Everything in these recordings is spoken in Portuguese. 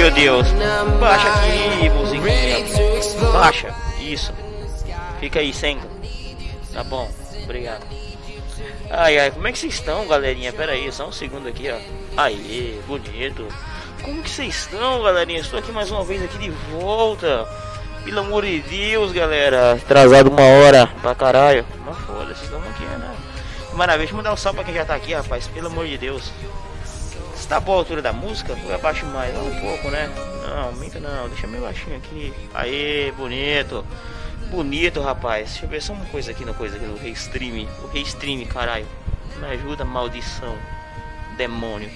Meu Deus. Baixa aqui, mozinho. Baixa. Isso. Fica aí, senta. Tá bom. Obrigado. Ai ai, como é que vocês estão, galerinha? Pera aí, só um segundo aqui, ó. Aí, bonito. Como que vocês estão, galerinha? Estou aqui mais uma vez aqui de volta. Pelo amor de Deus, galera. Atrasado uma hora pra caralho. Mas foda-se, estamos aqui, né? Maravilha, deixa eu mandar um salve pra quem já tá aqui, rapaz. Pelo amor de Deus. Está boa a altura da música? Ou abaixo mais? Um pouco, né? Não, aumenta não. Deixa meio baixinho aqui. Aê, bonito. Bonito, rapaz. Deixa eu ver só uma coisa aqui na coisa aqui do Restream. O Restream, caralho. Me ajuda, maldição. Demônio.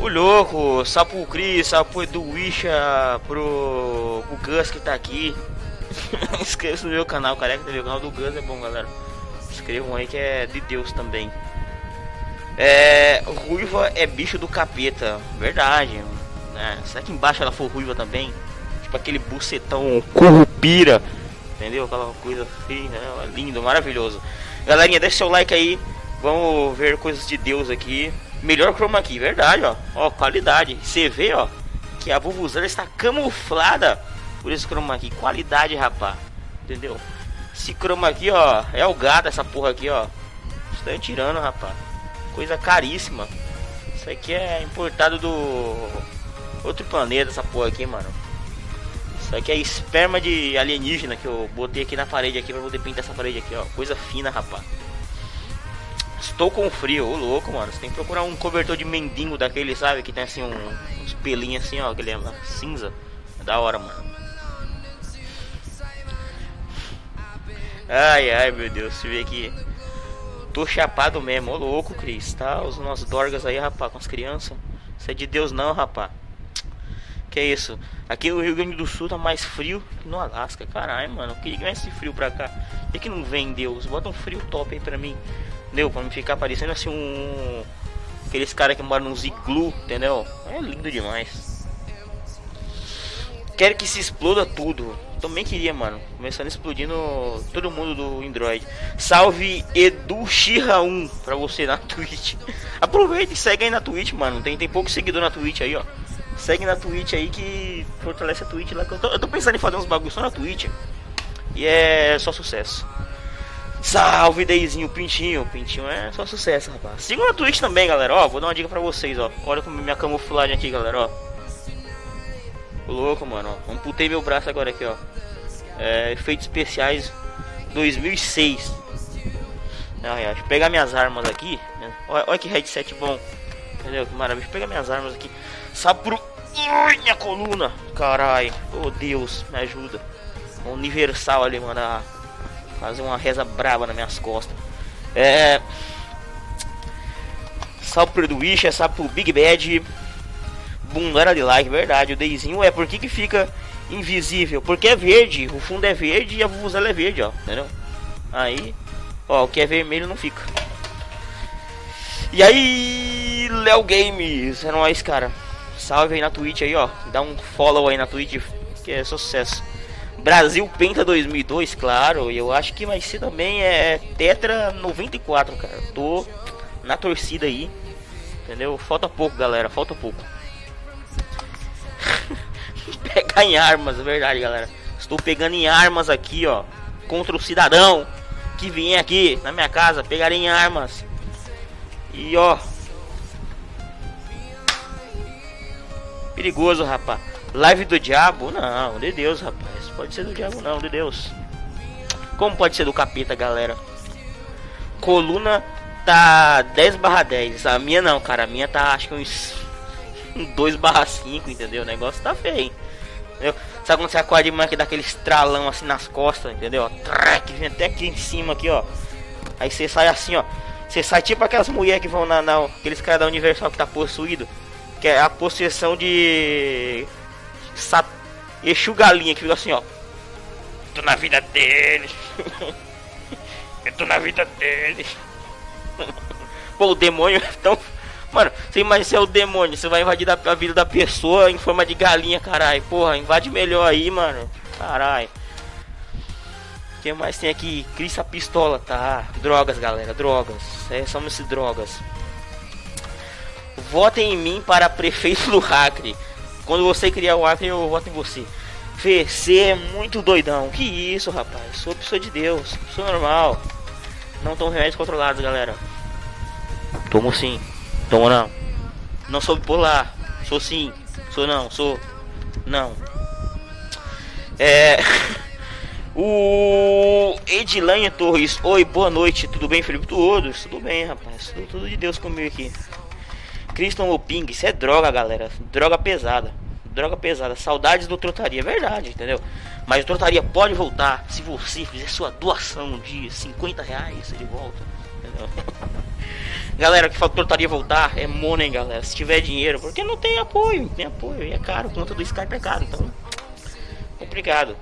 O louco, sapo Cris, sapo do Wisha pro o Gus que tá aqui. Inscreva-se no meu canal, careca meu canal do Gus é bom, galera. Inscrevam aí que é de Deus também. É, ruiva é bicho do capeta, verdade. Né? Será que embaixo ela for ruiva também? Tipo aquele bucetão currupira, entendeu? Aquela coisa assim, né? Lindo, maravilhoso. Galerinha, deixa seu like aí. Vamos ver coisas de Deus aqui. Melhor chroma aqui, verdade, ó. Ó, qualidade. Você vê, ó, que a Vuvuzela está camuflada por esse chroma aqui. Qualidade, rapá. Entendeu? Esse chroma aqui, ó, é o gato essa porra aqui, ó. Estão tirando, rapaz. Coisa caríssima. Isso aqui é importado do outro planeta, essa porra aqui, mano. Isso aqui é esperma de alienígena que eu botei aqui na parede aqui pra poder pintar essa parede aqui, ó. Coisa fina, rapaz. Estou com frio, ô louco, mano. Você tem que procurar um cobertor de mendigo daquele, sabe? Que tem assim um, uns pelinhos assim, ó, aquele cinza. É da hora, mano. Ai, ai, meu Deus, deixa eu ver aqui. Tô chapado mesmo, ô louco, Cris, tá? Os nossos dorgas aí, rapaz, com as crianças. Isso é de Deus não, rapaz. Que é isso? Aqui no Rio Grande do Sul tá mais frio que no Alasca, caralho, mano. Que vem esse frio pra cá? Por que não vem, Deus? Bota um frio top aí pra mim. Deu, pra me ficar parecendo assim um. Aqueles caras que moram nos iglu, entendeu? É lindo demais. Quero que se exploda tudo. Também queria, mano. Começando explodindo todo mundo do Android. Salve Edu Xirra 1 pra você na Twitch. Aproveita e segue aí na Twitch, mano. Tem, tem pouco seguidor na Twitch aí, ó. Segue na Twitch aí que fortalece a Twitch lá. Eu tô, eu tô pensando em fazer uns bagulhos só na Twitch. E é só sucesso. Salve Deizinho, Pintinho. Pintinho é só sucesso, rapaz. Siga na Twitch também, galera. Ó, vou dar uma dica pra vocês, ó. Olha como minha camuflagem aqui, galera, ó. Louco, mano. Amputei meu braço agora aqui, ó. É, efeitos especiais 2006. Ah, é, deixa eu pegar minhas armas aqui. Né? Olha, olha que headset bom. Entendeu? Que maravilha. Deixa eu pegar minhas armas aqui. Sapro. Ai, minha coluna. Carai. Oh, Deus, me ajuda. Universal ali, mano. Ah, fazer uma reza braba nas minhas costas. É. Salve pro Wish, é salve pro Big Bad. Bundara de like, verdade. O Deizinho é por que, que fica invisível? Porque é verde. O fundo é verde e a vuvuzela é verde, ó. Entendeu? Aí, ó, o que é vermelho não fica. E aí, Léo Games, é nóis, cara. Salve aí na Twitch aí, ó. Dá um follow aí na Twitch, que é sucesso. Brasil Penta 2002, claro. Eu acho que vai ser também é Tetra 94, cara. Tô na torcida aí. Entendeu? Falta pouco, galera. Falta pouco. Pegar em armas, é verdade, galera. Estou pegando em armas aqui, ó. Contra o cidadão que vier aqui na minha casa. Pegar em armas. E ó. Perigoso, rapaz. Live do diabo? Não, de Deus, rapaz. Pode ser do diabo, não, de Deus. Como pode ser do capeta, galera? Coluna tá 10 barra 10. A minha não, cara. A minha tá acho que uns 2 barra 5, entendeu? O negócio tá feio. Entendeu? Sabe quando você acorda de manhã que dá aquele estralão assim nas costas, entendeu? Vem até aqui em cima aqui, ó. Aí você sai assim, ó. Você sai tipo aquelas mulheres que vão na, na aqueles caras da Universal que tá possuído, que é a possessão de Sat... Exu Galinha que fica assim, ó. Tô na vida dele. Eu tô na vida dele. Pô, o demônio é tão. Mano, você imagina é o demônio, você vai invadir a vida da pessoa em forma de galinha, caralho. Porra, invade melhor aí, mano. Caralho. O que mais tem aqui? Crista Pistola, tá? Drogas, galera, drogas. É, somos drogas. Votem em mim para prefeito do Acre. Quando você criar o Acre, eu voto em você. Fê, você é muito doidão. Que isso, rapaz? Sou pessoa de Deus. Sou normal. Não tomo remédios controlados, galera. Tomo sim. Tomo não. Não sou bipolar. Sou sim. Sou não. Sou. Não. É. O Edilane Torres, oi, boa noite, tudo bem, Felipe? Todos, tudo bem, rapaz, tudo, tudo de Deus comigo aqui. Christian Oping, isso é droga, galera, droga pesada, droga pesada, saudades do Trotaria, verdade, entendeu? Mas o Trotaria pode voltar se você fizer sua doação de 50 reais, ele volta, entendeu? galera que Trotaria voltar? É money, galera, se tiver dinheiro, porque não tem apoio, tem apoio, e é caro, conta do Skype é caro, então, complicado.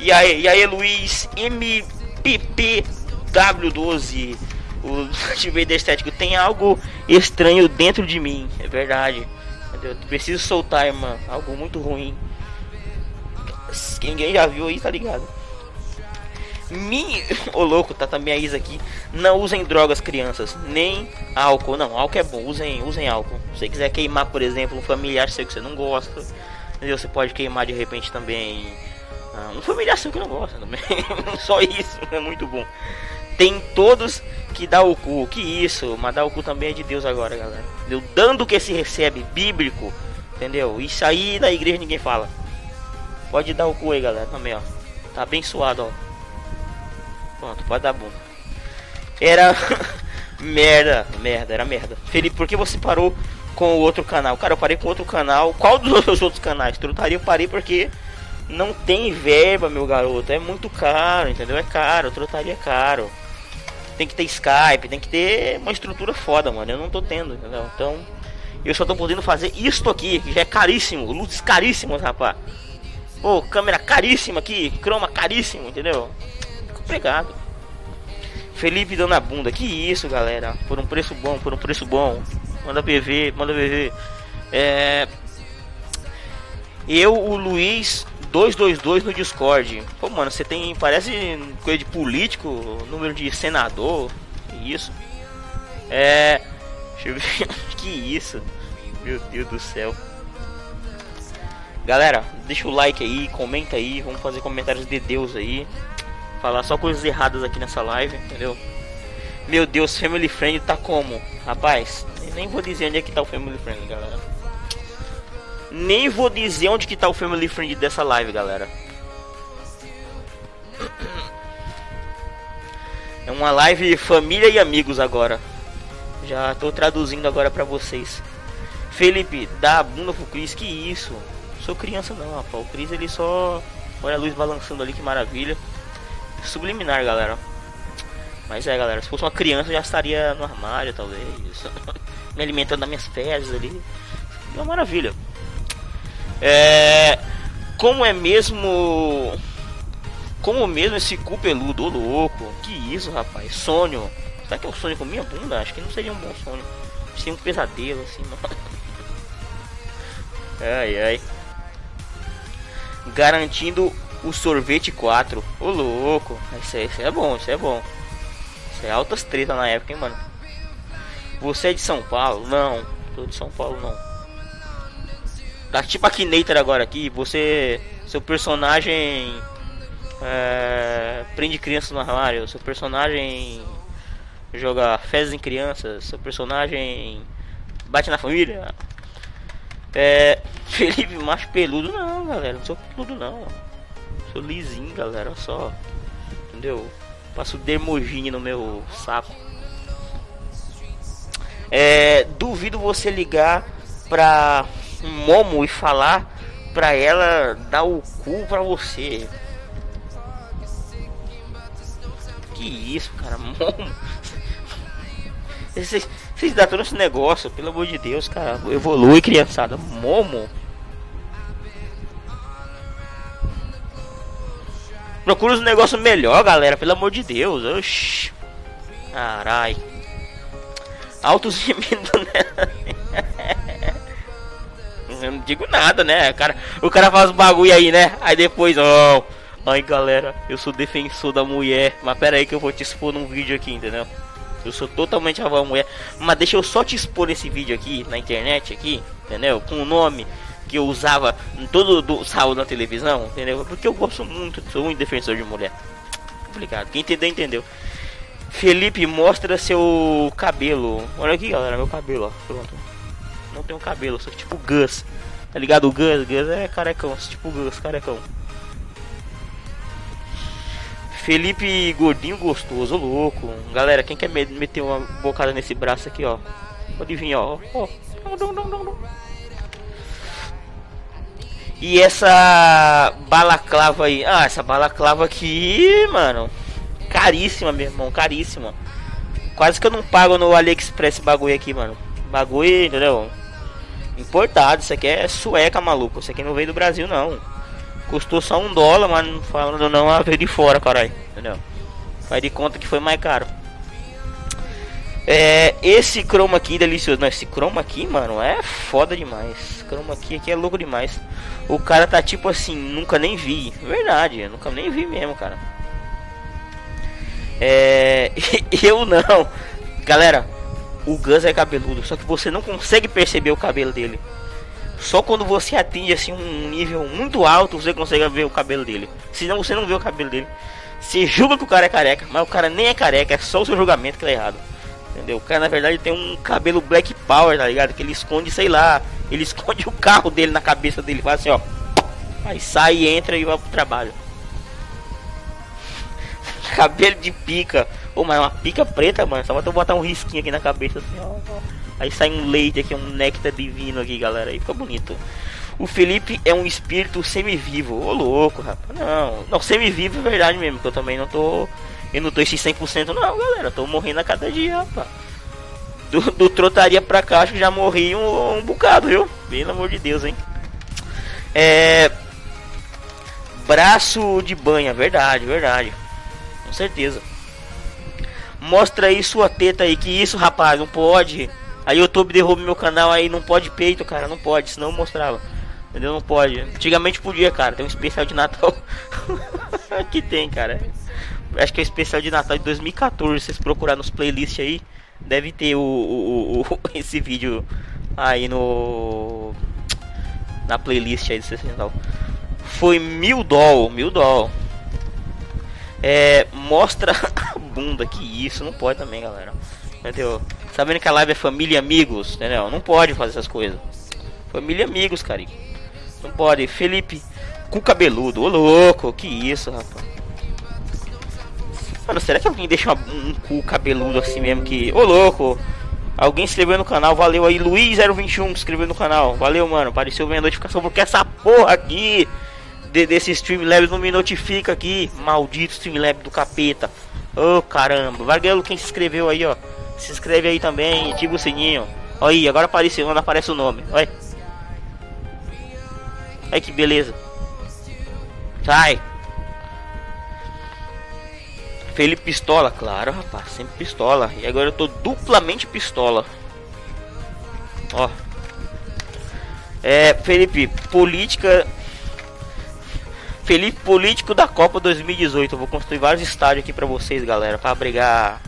E aí, e aí Luiz MPPW12 O atividade estético tem algo estranho dentro de mim. É verdade. Eu preciso soltar, irmã. Algo muito ruim. Ninguém já viu aí, tá ligado Me... Ô louco, tá também a Isa aqui Não usem drogas, crianças Nem álcool, não, álcool é bom Usem, usem álcool Se você quiser queimar, por exemplo, um familiar seu que você não gosta Entendeu? Você pode queimar de repente também ah, um familiar seu que não gosta também. Só isso, é muito bom. Tem todos que dá o cu. Que isso, mas dar o cu também é de Deus agora, galera. Deu dando que se recebe, bíblico. Entendeu? Isso aí da igreja ninguém fala. Pode dar o cu aí, galera, também, ó. Tá abençoado, ó. Pronto, pode dar bunda. Era merda, merda, era merda. Felipe, por que você parou com o outro canal? Cara, eu parei com outro canal. Qual dos outros canais? Trutaria eu parei porque não tem verba, meu garoto. É muito caro, entendeu? É caro, trotaria é caro. Tem que ter Skype, tem que ter uma estrutura foda, mano. Eu não tô tendo, entendeu? Então, eu só tô podendo fazer isto aqui, que já é caríssimo. Luzes caríssimas, rapaz. Pô, câmera caríssima aqui, croma caríssimo, entendeu? Complicado. Felipe dando a bunda. Que isso, galera. Por um preço bom, por um preço bom. Manda PV, manda PV. É. Eu, o Luiz 222 no Discord. Pô, mano, você tem. Parece coisa de político, número de senador. Que isso? É. Que isso? Meu Deus do céu. Galera, deixa o like aí, comenta aí, vamos fazer comentários de Deus aí. Falar só coisas erradas aqui nessa live, entendeu? Meu Deus, Family Friend tá como? Rapaz, nem vou dizer onde é que tá o Family Friend, galera. Nem vou dizer onde que tá o family friend dessa live, galera. É uma live família e amigos agora. Já tô traduzindo agora pra vocês. Felipe, dá a bunda pro Cris, que isso? Sou criança não, rapaz. O Cris ele só. Olha a luz balançando ali, que maravilha. Subliminar, galera. Mas é, galera, se fosse uma criança já estaria no armário, talvez. Me alimentando das minhas fezes ali. É uma maravilha. É, como é mesmo. Como mesmo esse cu peludo, ô louco. Que isso, rapaz? Sonho. Será que é um sonho com minha bunda? Acho que não seria um bom sonho. Seria um pesadelo, assim, mano. Ai, ai. Garantindo o sorvete 4. Ô louco. Isso, isso é bom, isso é bom. Isso é altas treta na época, hein, mano. Você é de São Paulo? Não. Tô de São Paulo, não. Tá tipo a Kinator agora aqui, você. Seu personagem. É, prende crianças no armário, seu personagem joga fezes em crianças, seu personagem bate na família. É. Felipe macho peludo não, galera. Não sou peludo não. Sou lisinho, galera. Só. Entendeu? Passo dermogine no meu saco. É, duvido você ligar pra momo e falar pra ela dar o cu pra você. Que isso, cara, momo. Vocês, vocês todo esse negócio, pelo amor de Deus, cara. Evolui, criançada. Momo. Procura um negócio melhor, galera. Pelo amor de Deus. Oxi. Carai. Altos gemidos, né? eu não digo nada, né? O cara, o cara faz bagulho aí, né? Aí depois, ó. Oh, ai galera, eu sou defensor da mulher. Mas pera aí que eu vou te expor num vídeo aqui, entendeu? Eu sou totalmente a favor mulher. Mas deixa eu só te expor esse vídeo aqui na internet aqui, entendeu? Com o nome que eu usava em todo o sábado na televisão, entendeu? Porque eu gosto muito, sou muito defensor de mulher. Obrigado. Quem entendeu, entendeu. Felipe mostra seu cabelo. Olha aqui, galera, meu cabelo, ó. Pronto. Não tenho cabelo, sou tipo Gus. Tá ligado? O Gus, Gus é carecão, tipo Gus, carecão. Felipe gordinho gostoso, louco. Galera, quem quer meter uma bocada nesse braço aqui, ó? Pode vir, ó. ó. E essa balaclava aí? Ah, essa balaclava aqui, mano. Caríssima, meu irmão, caríssima. Quase que eu não pago no AliExpress bagulho aqui, mano. Bagulho, entendeu? Importado, isso aqui é sueca, maluco. Isso aqui não veio do Brasil, não. Custou só um dólar, mas falando não, veio de fora, caralho. Entendeu? Faz de conta que foi mais caro. É, esse chroma aqui delicioso. Não, esse chroma aqui, mano, é foda demais. Chroma aqui, aqui é louco demais. O cara tá tipo assim, nunca nem vi. Verdade, nunca nem vi mesmo, cara. É, eu não. Galera, o Gus é cabeludo, só que você não consegue perceber o cabelo dele. Só quando você atinge assim um nível muito alto você consegue ver o cabelo dele. Senão você não vê o cabelo dele. Você julga que o cara é careca, mas o cara nem é careca, é só o seu julgamento que é errado. Entendeu? O cara na verdade tem um cabelo black power, tá ligado? Que ele esconde, sei lá, ele esconde o carro dele na cabeça dele, faz assim, ó. Aí sai, entra e vai pro trabalho. cabelo de pica. Ô, mas é uma pica preta, mano. Só tu botar um risquinho aqui na cabeça assim, ó. Aí sai um leite aqui, um néctar divino aqui, galera. Aí fica bonito. O Felipe é um espírito semivivo. Ô, louco, rapaz. Não, não, semivivo é verdade mesmo. Que eu também não tô. Eu não tô esse 100% não, galera. Tô morrendo a cada dia, rapaz. Do, do trotaria pra cá, acho que já morri um, um bocado, viu? Pelo amor de Deus, hein? É. Braço de banha, verdade, verdade. Com certeza. Mostra aí sua teta aí. Que isso, rapaz, não pode. Aí o YouTube derruba meu canal aí, não pode peito, cara, não pode, senão eu mostrava. Entendeu? Não pode. Antigamente podia, cara. Tem um especial de Natal. que tem, cara. Acho que é o especial de Natal de 2014. Vocês procurar nos playlists aí, deve ter o, o, o esse vídeo aí no na playlist aí de 60 Foi mil doll, mil doll. É, mostra a bunda, que isso, não pode também, galera. Entendeu? Sabendo que a live é família e amigos, entendeu? Não pode fazer essas coisas. Família e amigos, cara. Não pode. Felipe, cu cabeludo. Ô louco, que isso, rapaz. Mano, será que alguém deixa um, um cu cabeludo assim mesmo que. Ô louco! Alguém se inscreveu no canal, valeu aí. Luiz021 se inscreveu no canal. Valeu, mano. Apareceu minha notificação porque essa porra aqui de, desse Streamlabs não me notifica aqui. Maldito Streamlab do capeta. Ô oh, caramba. Valeu quem se inscreveu aí, ó. Se inscreve aí também, ativa o sininho. Olha aí, agora apareceu, não aparece o nome. Olha. Olha que beleza. Sai. Felipe pistola, claro, rapaz, sempre pistola. E agora eu tô duplamente pistola. Ó. É, Felipe, política Felipe político da Copa 2018. Eu vou construir vários estádios aqui para vocês, galera, para brigar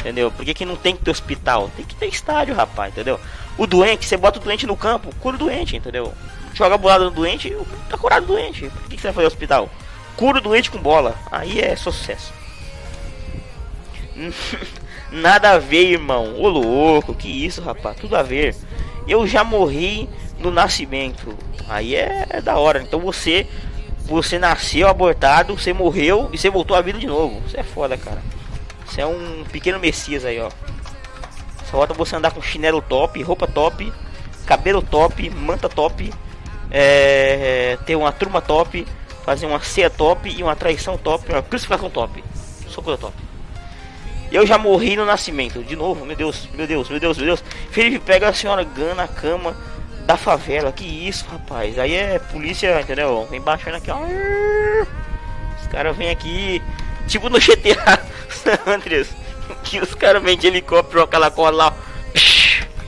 Entendeu? Por que, que não tem que ter hospital? Tem que ter estádio, rapaz, entendeu? O doente, você bota o doente no campo, cura o doente, entendeu? Joga a bolada no doente, tá curado o doente. Por que, que você vai fazer hospital? Cura o doente com bola. Aí é sucesso. Nada a ver, irmão. Ô louco, que isso, rapaz. Tudo a ver. Eu já morri no nascimento. Aí é, é da hora. Então você você nasceu abortado, você morreu e você voltou à vida de novo. Isso é foda, cara. Você é um pequeno messias aí, ó. Só falta você andar com chinelo top, roupa top, cabelo top, manta top, é, ter uma turma top, fazer uma ceia top e uma traição top, uma crucificação top. Sou coisa top. Eu já morri no nascimento, de novo, meu Deus, meu Deus, meu Deus, meu Deus. Felipe pega a senhora Gun na cama da favela, que isso, rapaz. Aí é polícia, entendeu? Vem baixando aqui, ó. Os caras vêm aqui Tipo no GTA San Andreas, que os caras vêm de helicóptero, aquela cola lá,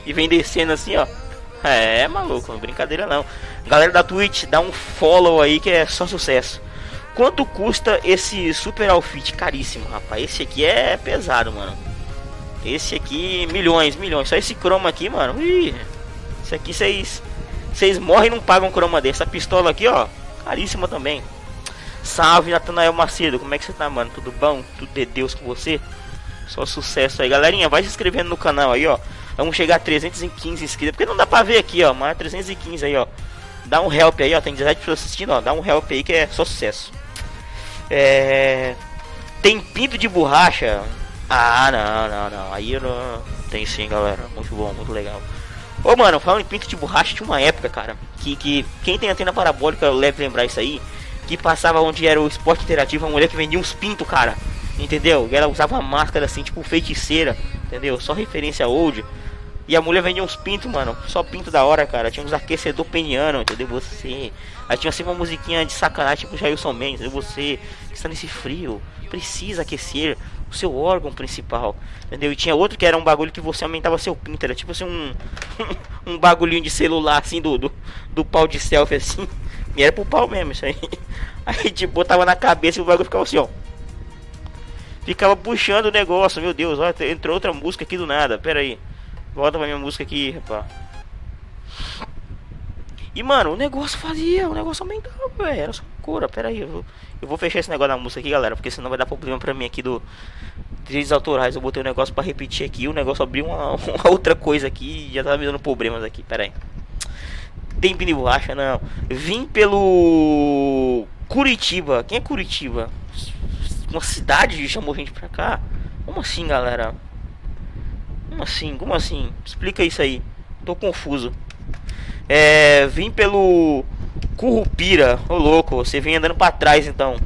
e vem descendo assim, ó. É, maluco, brincadeira não. Galera da Twitch, dá um follow aí que é só sucesso. Quanto custa esse super outfit? Caríssimo, rapaz. Esse aqui é pesado, mano. Esse aqui, milhões, milhões. Só esse croma aqui, mano. Ih, esse aqui vocês. Vocês morrem e não pagam um croma desse. Essa pistola aqui, ó. Caríssima também. Salve, Natanael Macedo. Como é que você tá, mano? Tudo bom? Tudo de Deus com você? Só sucesso aí, galerinha. Vai se inscrevendo no canal aí, ó. Vamos chegar a 315 inscritos. Porque não dá pra ver aqui, ó. Mas 315 aí, ó. Dá um help aí, ó. Tem 17 pessoas assistindo, ó. Dá um help aí que é só sucesso. É. Tem pinto de borracha? Ah, não, não, não. Aí eu não. Tem sim, galera. Muito bom, muito legal. Ô, mano, falando em pinto de borracha, tinha uma época, cara. Que, que quem tem antena parabólica deve lembrar isso aí. Que passava onde era o esporte interativo, uma mulher que vendia uns pintos, cara. Entendeu? E ela usava uma máscara assim, tipo feiticeira. Entendeu? Só referência old. E a mulher vendia uns pintos, mano. Só pinto da hora, cara. Tinha uns aquecedor peniano, entendeu? Você. Aí tinha assim uma musiquinha de sacanagem, tipo Jailson Mendes. Entendeu? Você que está nesse frio, precisa aquecer o seu órgão principal. Entendeu? E tinha outro que era um bagulho que você aumentava seu pinto. Era tipo assim um. um bagulhinho de celular, assim, do, do, do pau de selfie, assim. E era pro pau mesmo, isso aí. Aí tipo, botava na cabeça e o bagulho ficava assim, ó. Ficava puxando o negócio, meu Deus, ó, entrou outra música aqui do nada, pera aí. Volta pra minha música aqui, rapaz. E mano, o negócio fazia, o negócio aumentava, velho. Era só cura, pera aí. Eu vou, eu vou fechar esse negócio da música aqui, galera. Porque senão vai dar problema pra mim aqui do direitos autorais. Eu botei um negócio pra repetir aqui. O negócio abriu uma, uma outra coisa aqui e já tá me dando problemas aqui. Pera aí. Tem pneu borracha? Não. Vim pelo Curitiba. Quem é Curitiba? Uma cidade chamou gente pra cá? Como assim, galera? Como assim? Como assim? Explica isso aí. Tô confuso. É, vim pelo Currupira. Ô louco, você vem andando pra trás então.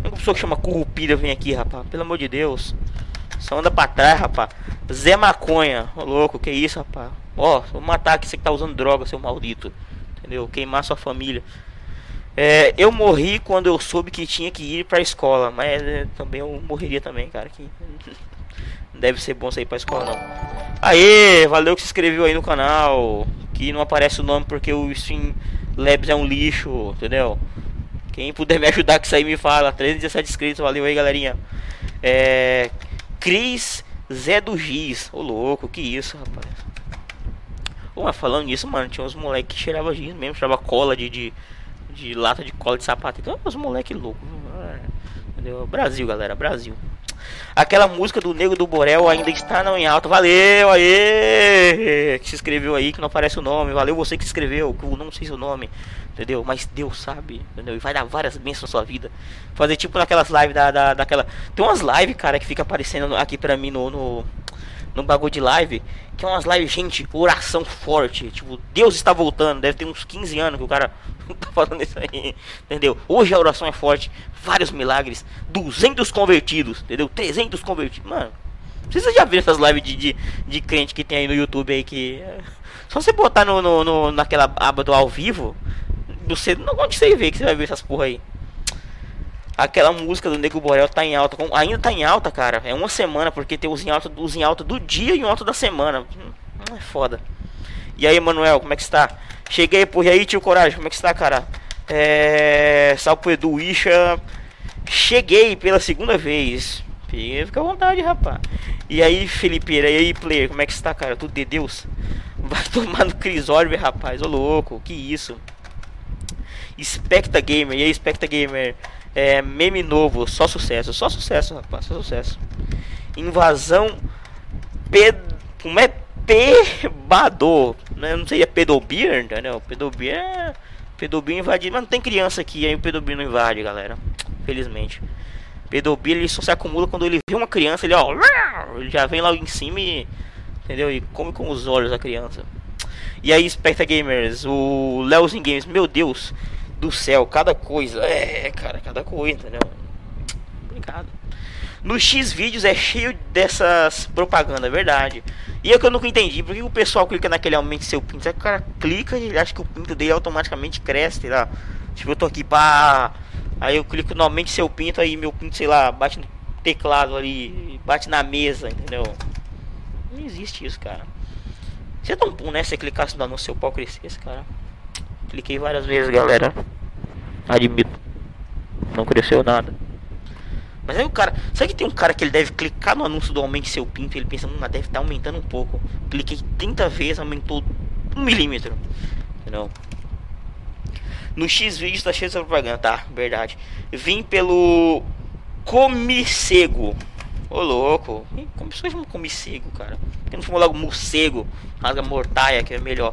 Uma pessoa que chama Currupira vem aqui, rapaz. Pelo amor de Deus. Só anda pra trás, rapaz. Zé Maconha. Ô louco, que isso, rapaz. Ó, vou matar aqui você que tá usando droga, seu maldito. Entendeu? Queimar sua família. É, eu morri quando eu soube que tinha que ir pra escola. Mas é, também eu morreria também, cara. Que... deve ser bom sair pra escola não. Aê, valeu que se inscreveu aí no canal. Que não aparece o nome porque o Stream Labs é um lixo, entendeu? Quem puder me ajudar que aí me fala. 317 inscritos, valeu aí galerinha. É. Cris Zé do Giz. Ô louco, que isso, rapaz. Ô, mas falando nisso, mano, tinha uns moleques que cheiravam giz mesmo, cheirava cola de, de, de, lata de cola de sapato. Então, uns moleques loucos. Entendeu? Brasil, galera, Brasil. Aquela música do Nego do Borel ainda está não em alta. Valeu, aí Que se inscreveu aí, que não aparece o nome. Valeu você que se inscreveu, que eu não sei seu nome. Entendeu? Mas Deus sabe, entendeu? E vai dar várias bênçãos na sua vida. Fazer tipo naquelas lives da, da, daquela. Tem umas lives, cara, que fica aparecendo aqui pra mim no, no, no bagulho de live. Que é umas lives, gente, oração forte. Tipo, Deus está voltando. Deve ter uns 15 anos que o cara tá falando isso aí. Entendeu? Hoje a oração é forte. Vários milagres. 200 convertidos. Entendeu? 300 convertidos. Mano. Vocês já viram essas lives de, de, de crente que tem aí no YouTube aí que. Só você botar no, no, no naquela aba do ao vivo. Você, não, você vê que você vai ver essas porra aí? Aquela música do Nego Borel tá em alta. Ainda tá em alta, cara. É uma semana, porque tem os em alta, os em alta do dia e o alta da semana. Hum, é foda. E aí, Manuel, como é que está? Cheguei, por aí, tio Coragem, como é que está, cara? É. Salve pro Edu Isha. Cheguei pela segunda vez. Fica à vontade, rapaz. E aí, Felipe, e aí, player, como é que está, cara? Tudo de Deus? Vai tomar no Crisorbe, rapaz. Ô louco, que isso? Specta Gamer, e aí, Specta Gamer? É, meme novo, só sucesso, só sucesso, rapaz, só sucesso. Invasão ped... como é pebador, né? Não seria pedobir, entendeu? Pedobir é pedobir invadir, mas não tem criança aqui, aí o pedobir não invade, galera. Felizmente. Pedobir ele só se acumula quando ele vê uma criança, ele ó, ele já vem lá em cima e entendeu? E come com os olhos a criança. E aí, Specta Gamers, o Leozinho Games, meu Deus, do céu, cada coisa. É, cara, cada coisa, entendeu? Obrigado. No X vídeos é cheio dessas propagandas, é verdade. E é que eu nunca entendi, porque o pessoal clica naquele aumente seu pinto, aí o cara clica e acha que o pinto dele automaticamente cresce, lá. Tipo, eu tô aqui pá. Aí eu clico no aumente seu pinto, aí meu pinto, sei lá, bate no teclado ali, bate na mesa, entendeu? Não existe isso, cara. Você é tão bom, né? Você clicasse no seu pau crescesse, cara. Cliquei várias vezes, galera. Admito. Não cresceu nada. Mas aí o cara. Sabe que tem um cara que ele deve clicar no anúncio do aumente seu pinto ele pensa, hum, deve estar tá aumentando um pouco. Cliquei 30 vezes, aumentou um milímetro. Entendeu? No X vídeo tá cheio de propaganda, tá? Verdade. Vim pelo Comicego. Ô louco. Como pessoas chamam Comicego, cara? Porque não falou logo morcego, rasga mortaia, que é melhor.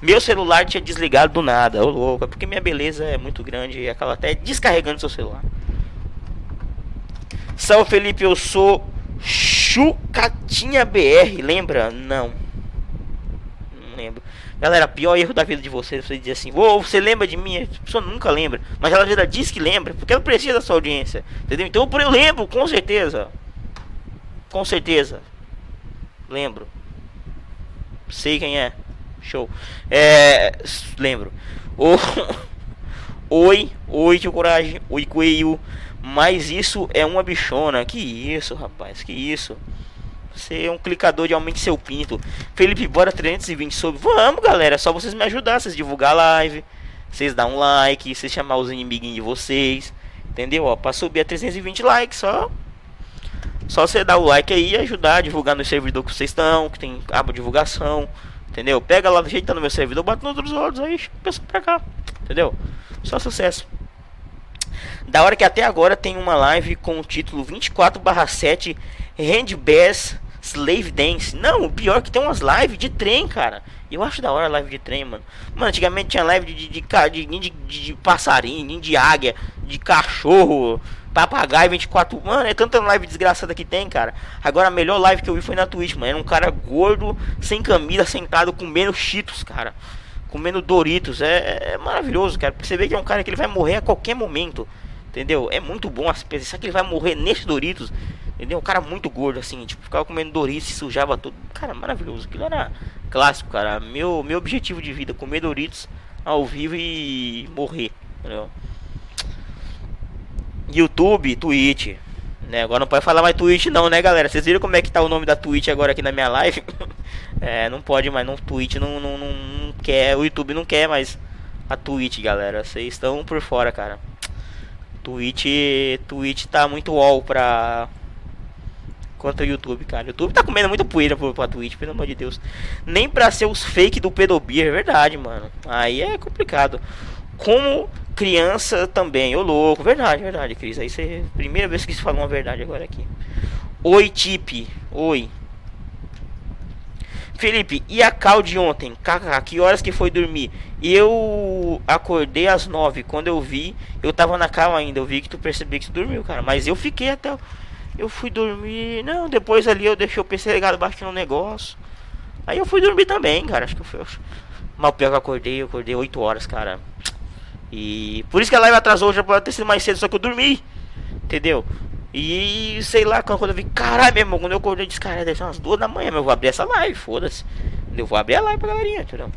Meu celular tinha desligado do nada. Ô louco. É porque minha beleza é muito grande e acaba até descarregando seu celular. Salve Felipe, eu sou Chucatinha BR, lembra? Não. Não lembro. Galera, pior erro da vida de vocês, você dizer assim, ô, oh, você lembra de mim? A pessoa nunca lembra, mas ela diz que lembra, porque ela precisa da sua audiência, entendeu? Então eu lembro, com certeza. Com certeza. Lembro. Sei quem é. Show. É. Lembro. O... Oi, oi, tio Coragem. Oi, Coelho. Mas isso é uma bichona. Que isso, rapaz, que isso. Você é um clicador de aumente seu pinto. Felipe, bora 320 sobre. Vamos, galera. É só vocês me ajudar. Vocês divulgar a live. Vocês dar um like. Vocês chamar os inimiguinhos de vocês. Entendeu? Ó, pra subir a 320 likes. Só. Só você dar o like aí e ajudar a divulgar no servidor que vocês estão. Que tem aba divulgação. Entendeu? Pega lá do jeito que no meu servidor. Bota nos outros olhos aí. Pensa pra cá. Entendeu? Só sucesso. Da hora que até agora tem uma live com o título 24/7 Handbass Slave Dance. Não, o pior é que tem umas lives de trem, cara. Eu acho da hora live de trem, mano. Mano, antigamente tinha live de, de, de, de, de passarinho, de águia, de cachorro, papagaio 24. Mano, é tanta live desgraçada que tem, cara. Agora a melhor live que eu vi foi na Twitch, mano. Era um cara gordo, sem camisa, sentado, comendo cheetos, cara. Comendo Doritos. É, é maravilhoso, cara. Porque você que é um cara que ele vai morrer a qualquer momento. Entendeu? É muito bom as pensar que ele vai morrer nesse Doritos. Entendeu? Um cara muito gordo, assim, tipo, ficava comendo Doritos e sujava tudo. Cara, maravilhoso. Aquilo era clássico, cara. Meu, meu objetivo de vida, comer Doritos ao vivo e morrer. Entendeu? YouTube, Twitch. Né? Agora não pode falar mais Twitch não, né, galera? Vocês viram como é que tá o nome da Twitch agora aqui na minha live? é, não pode mais, não. Twitch não, não, não, não quer, o YouTube não quer mais a Twitch, galera. Vocês estão por fora, cara. Twitch, Twitch tá muito all pra quanto ao YouTube, cara. O YouTube tá comendo muito poeira pra, pra Twitch, pelo amor de Deus. Nem pra ser os fake do Pedobir, é verdade, mano. Aí é complicado. Como criança também, ô louco, verdade, verdade, Cris. Aí você. Primeira vez que você falou uma verdade agora aqui. Oi, Tip. Oi. Felipe, e a cal de ontem? Kaká, que horas que foi dormir? Eu acordei às nove. Quando eu vi, eu tava na cal ainda. Eu vi que tu percebeu que tu dormiu, cara. Mas eu fiquei até. Eu fui dormir. Não, depois ali eu deixei o PC ligado baixando um negócio. Aí eu fui dormir também, cara. Acho que foi. Mal pior que eu acordei, eu acordei 8 horas, cara. E por isso que a live atrasou, já pode ter sido mais cedo, só que eu dormi. Entendeu? E sei lá, quando eu vi, caralho, meu irmão, quando eu acordei, disse, cara, deve ser umas duas da manhã, eu vou abrir essa live, foda-se. Eu vou abrir a live pra galerinha, entendeu?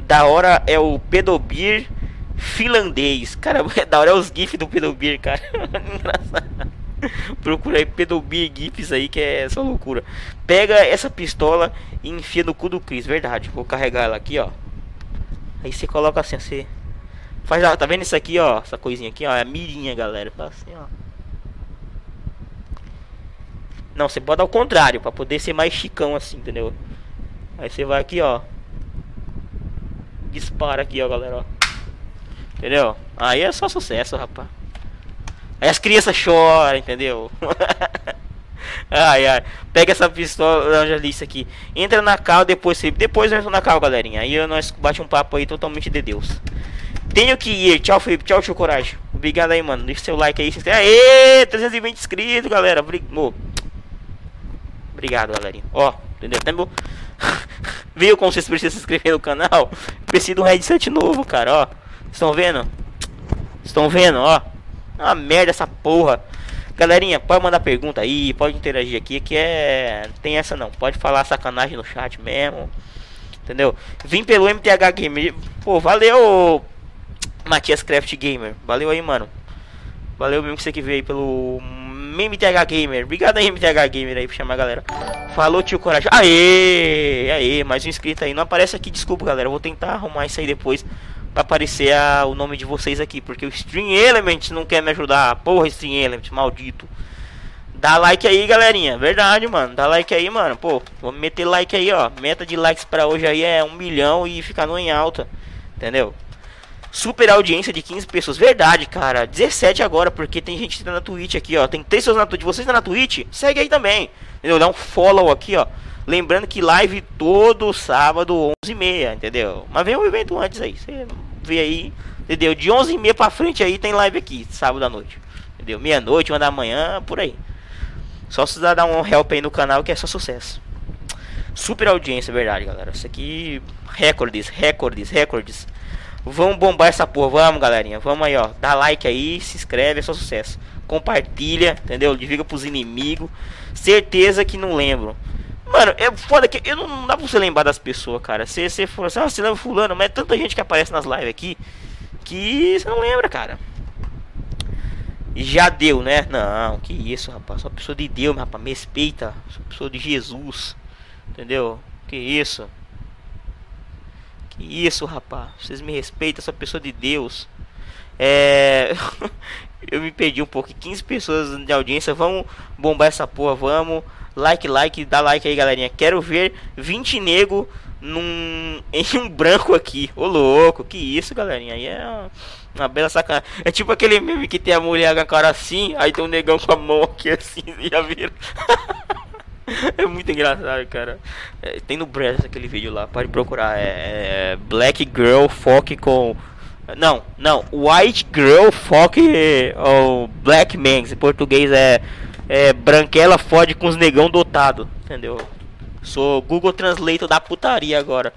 Da hora é o Pedobir finlandês. Cara, da hora é os GIFs do Pedobir, cara. Engraçado. Procura aí Pedobir GIFs aí, que é só loucura. Pega essa pistola e enfia no cu do Chris, verdade. Vou carregar ela aqui, ó. Aí você coloca assim, você. Faz, tá vendo isso aqui, ó? Essa coisinha aqui, ó. É a mirinha, galera. Tá assim, ó. Não, você pode ao contrário, para poder ser mais chicão assim, entendeu? Aí você vai aqui, ó. Dispara aqui, ó, galera, ó. Entendeu? Aí é só sucesso, rapaz. Aí as crianças choram, entendeu? ai, ai. Pega essa pistola, já li aqui. Entra na cal, depois depois eu entro na cal, galerinha. Aí nós bate um papo aí totalmente de Deus. Tenho que ir. Tchau, Felipe. Tchau, tio Coragem. Obrigado aí, mano. Deixa seu like aí. Aê, 320 inscritos, galera. Obrigado. Obrigado, galerinha. Ó, entendeu? Tempo... Viu como vocês precisam se inscrever no canal? Preciso de um headset novo, cara, ó. Estão vendo? Estão vendo, ó? Uma merda essa porra. Galerinha, pode mandar pergunta aí, pode interagir aqui, que é... Tem essa não, pode falar sacanagem no chat mesmo. Entendeu? Vim pelo MTH Gamer. Pô, valeu, Matias Craft Gamer. Valeu aí, mano. Valeu mesmo que você que veio aí pelo MTH Gamer. Obrigado aí, MTH Gamer aí por chamar a galera. Falou, tio Coragem. Aê! Aê, mais um inscrito aí. Não aparece aqui, desculpa, galera. Vou tentar arrumar isso aí depois pra aparecer a, o nome de vocês aqui. Porque o Stream Element não quer me ajudar. Porra, Stream Element, maldito. Dá like aí, galerinha. Verdade, mano. Dá like aí, mano. Pô, vamos meter like aí, ó. Meta de likes pra hoje aí é um milhão e ficar no em alta. Entendeu? Super audiência de 15 pessoas. Verdade, cara. 17 agora, porque tem gente tá na Twitch aqui, ó. Tem 3 pessoas na Twitch. Vocês tá na Twitch? Segue aí também. Entendeu? Dá um follow aqui, ó. Lembrando que live todo sábado, 11h30, entendeu? Mas vem um evento antes aí. Você vê aí, entendeu? De 11h30 pra frente aí tem live aqui, sábado à noite. Entendeu? Meia-noite, uma da manhã, por aí. Só se dar um help aí no canal que é só sucesso. Super audiência, verdade, galera. Isso aqui, recordes, recordes, recordes. Vamos bombar essa porra, vamos, galerinha. Vamos aí, ó. Dá like aí, se inscreve, é só sucesso. Compartilha, entendeu? Divulga pros inimigos. Certeza que não lembro. Mano, é foda que eu não, não dá pra você lembrar das pessoas, cara. Você, você for assim, ah, você lembra fulano, mas é tanta gente que aparece nas lives aqui que você não lembra, cara. Já deu, né? Não, que isso, rapaz. Sou pessoa de Deus, rapaz. Me respeita. Sou pessoa de Jesus. Entendeu? Que isso? Que isso, rapaz. Vocês me respeitam, sou pessoa de Deus. É. eu me perdi um pouco. 15 pessoas de audiência. Vamos bombar essa porra, vamos. Like, like, dá like aí, galerinha. Quero ver 20 nego num em um branco aqui. Ô louco, que isso, galerinha. Aí é uma, uma bela sacanagem. É tipo aquele meme que tem a mulher com a cara assim, aí tem um negão com a mão aqui assim, já viram? é muito engraçado, cara. É, tem no Brass aquele vídeo lá, pode procurar. É, é Black Girl Foque com. Não, não. White Girl Foque ou Black Man. Em português é é, branquela fode com os negão dotado, entendeu? Sou Google Translator da putaria agora.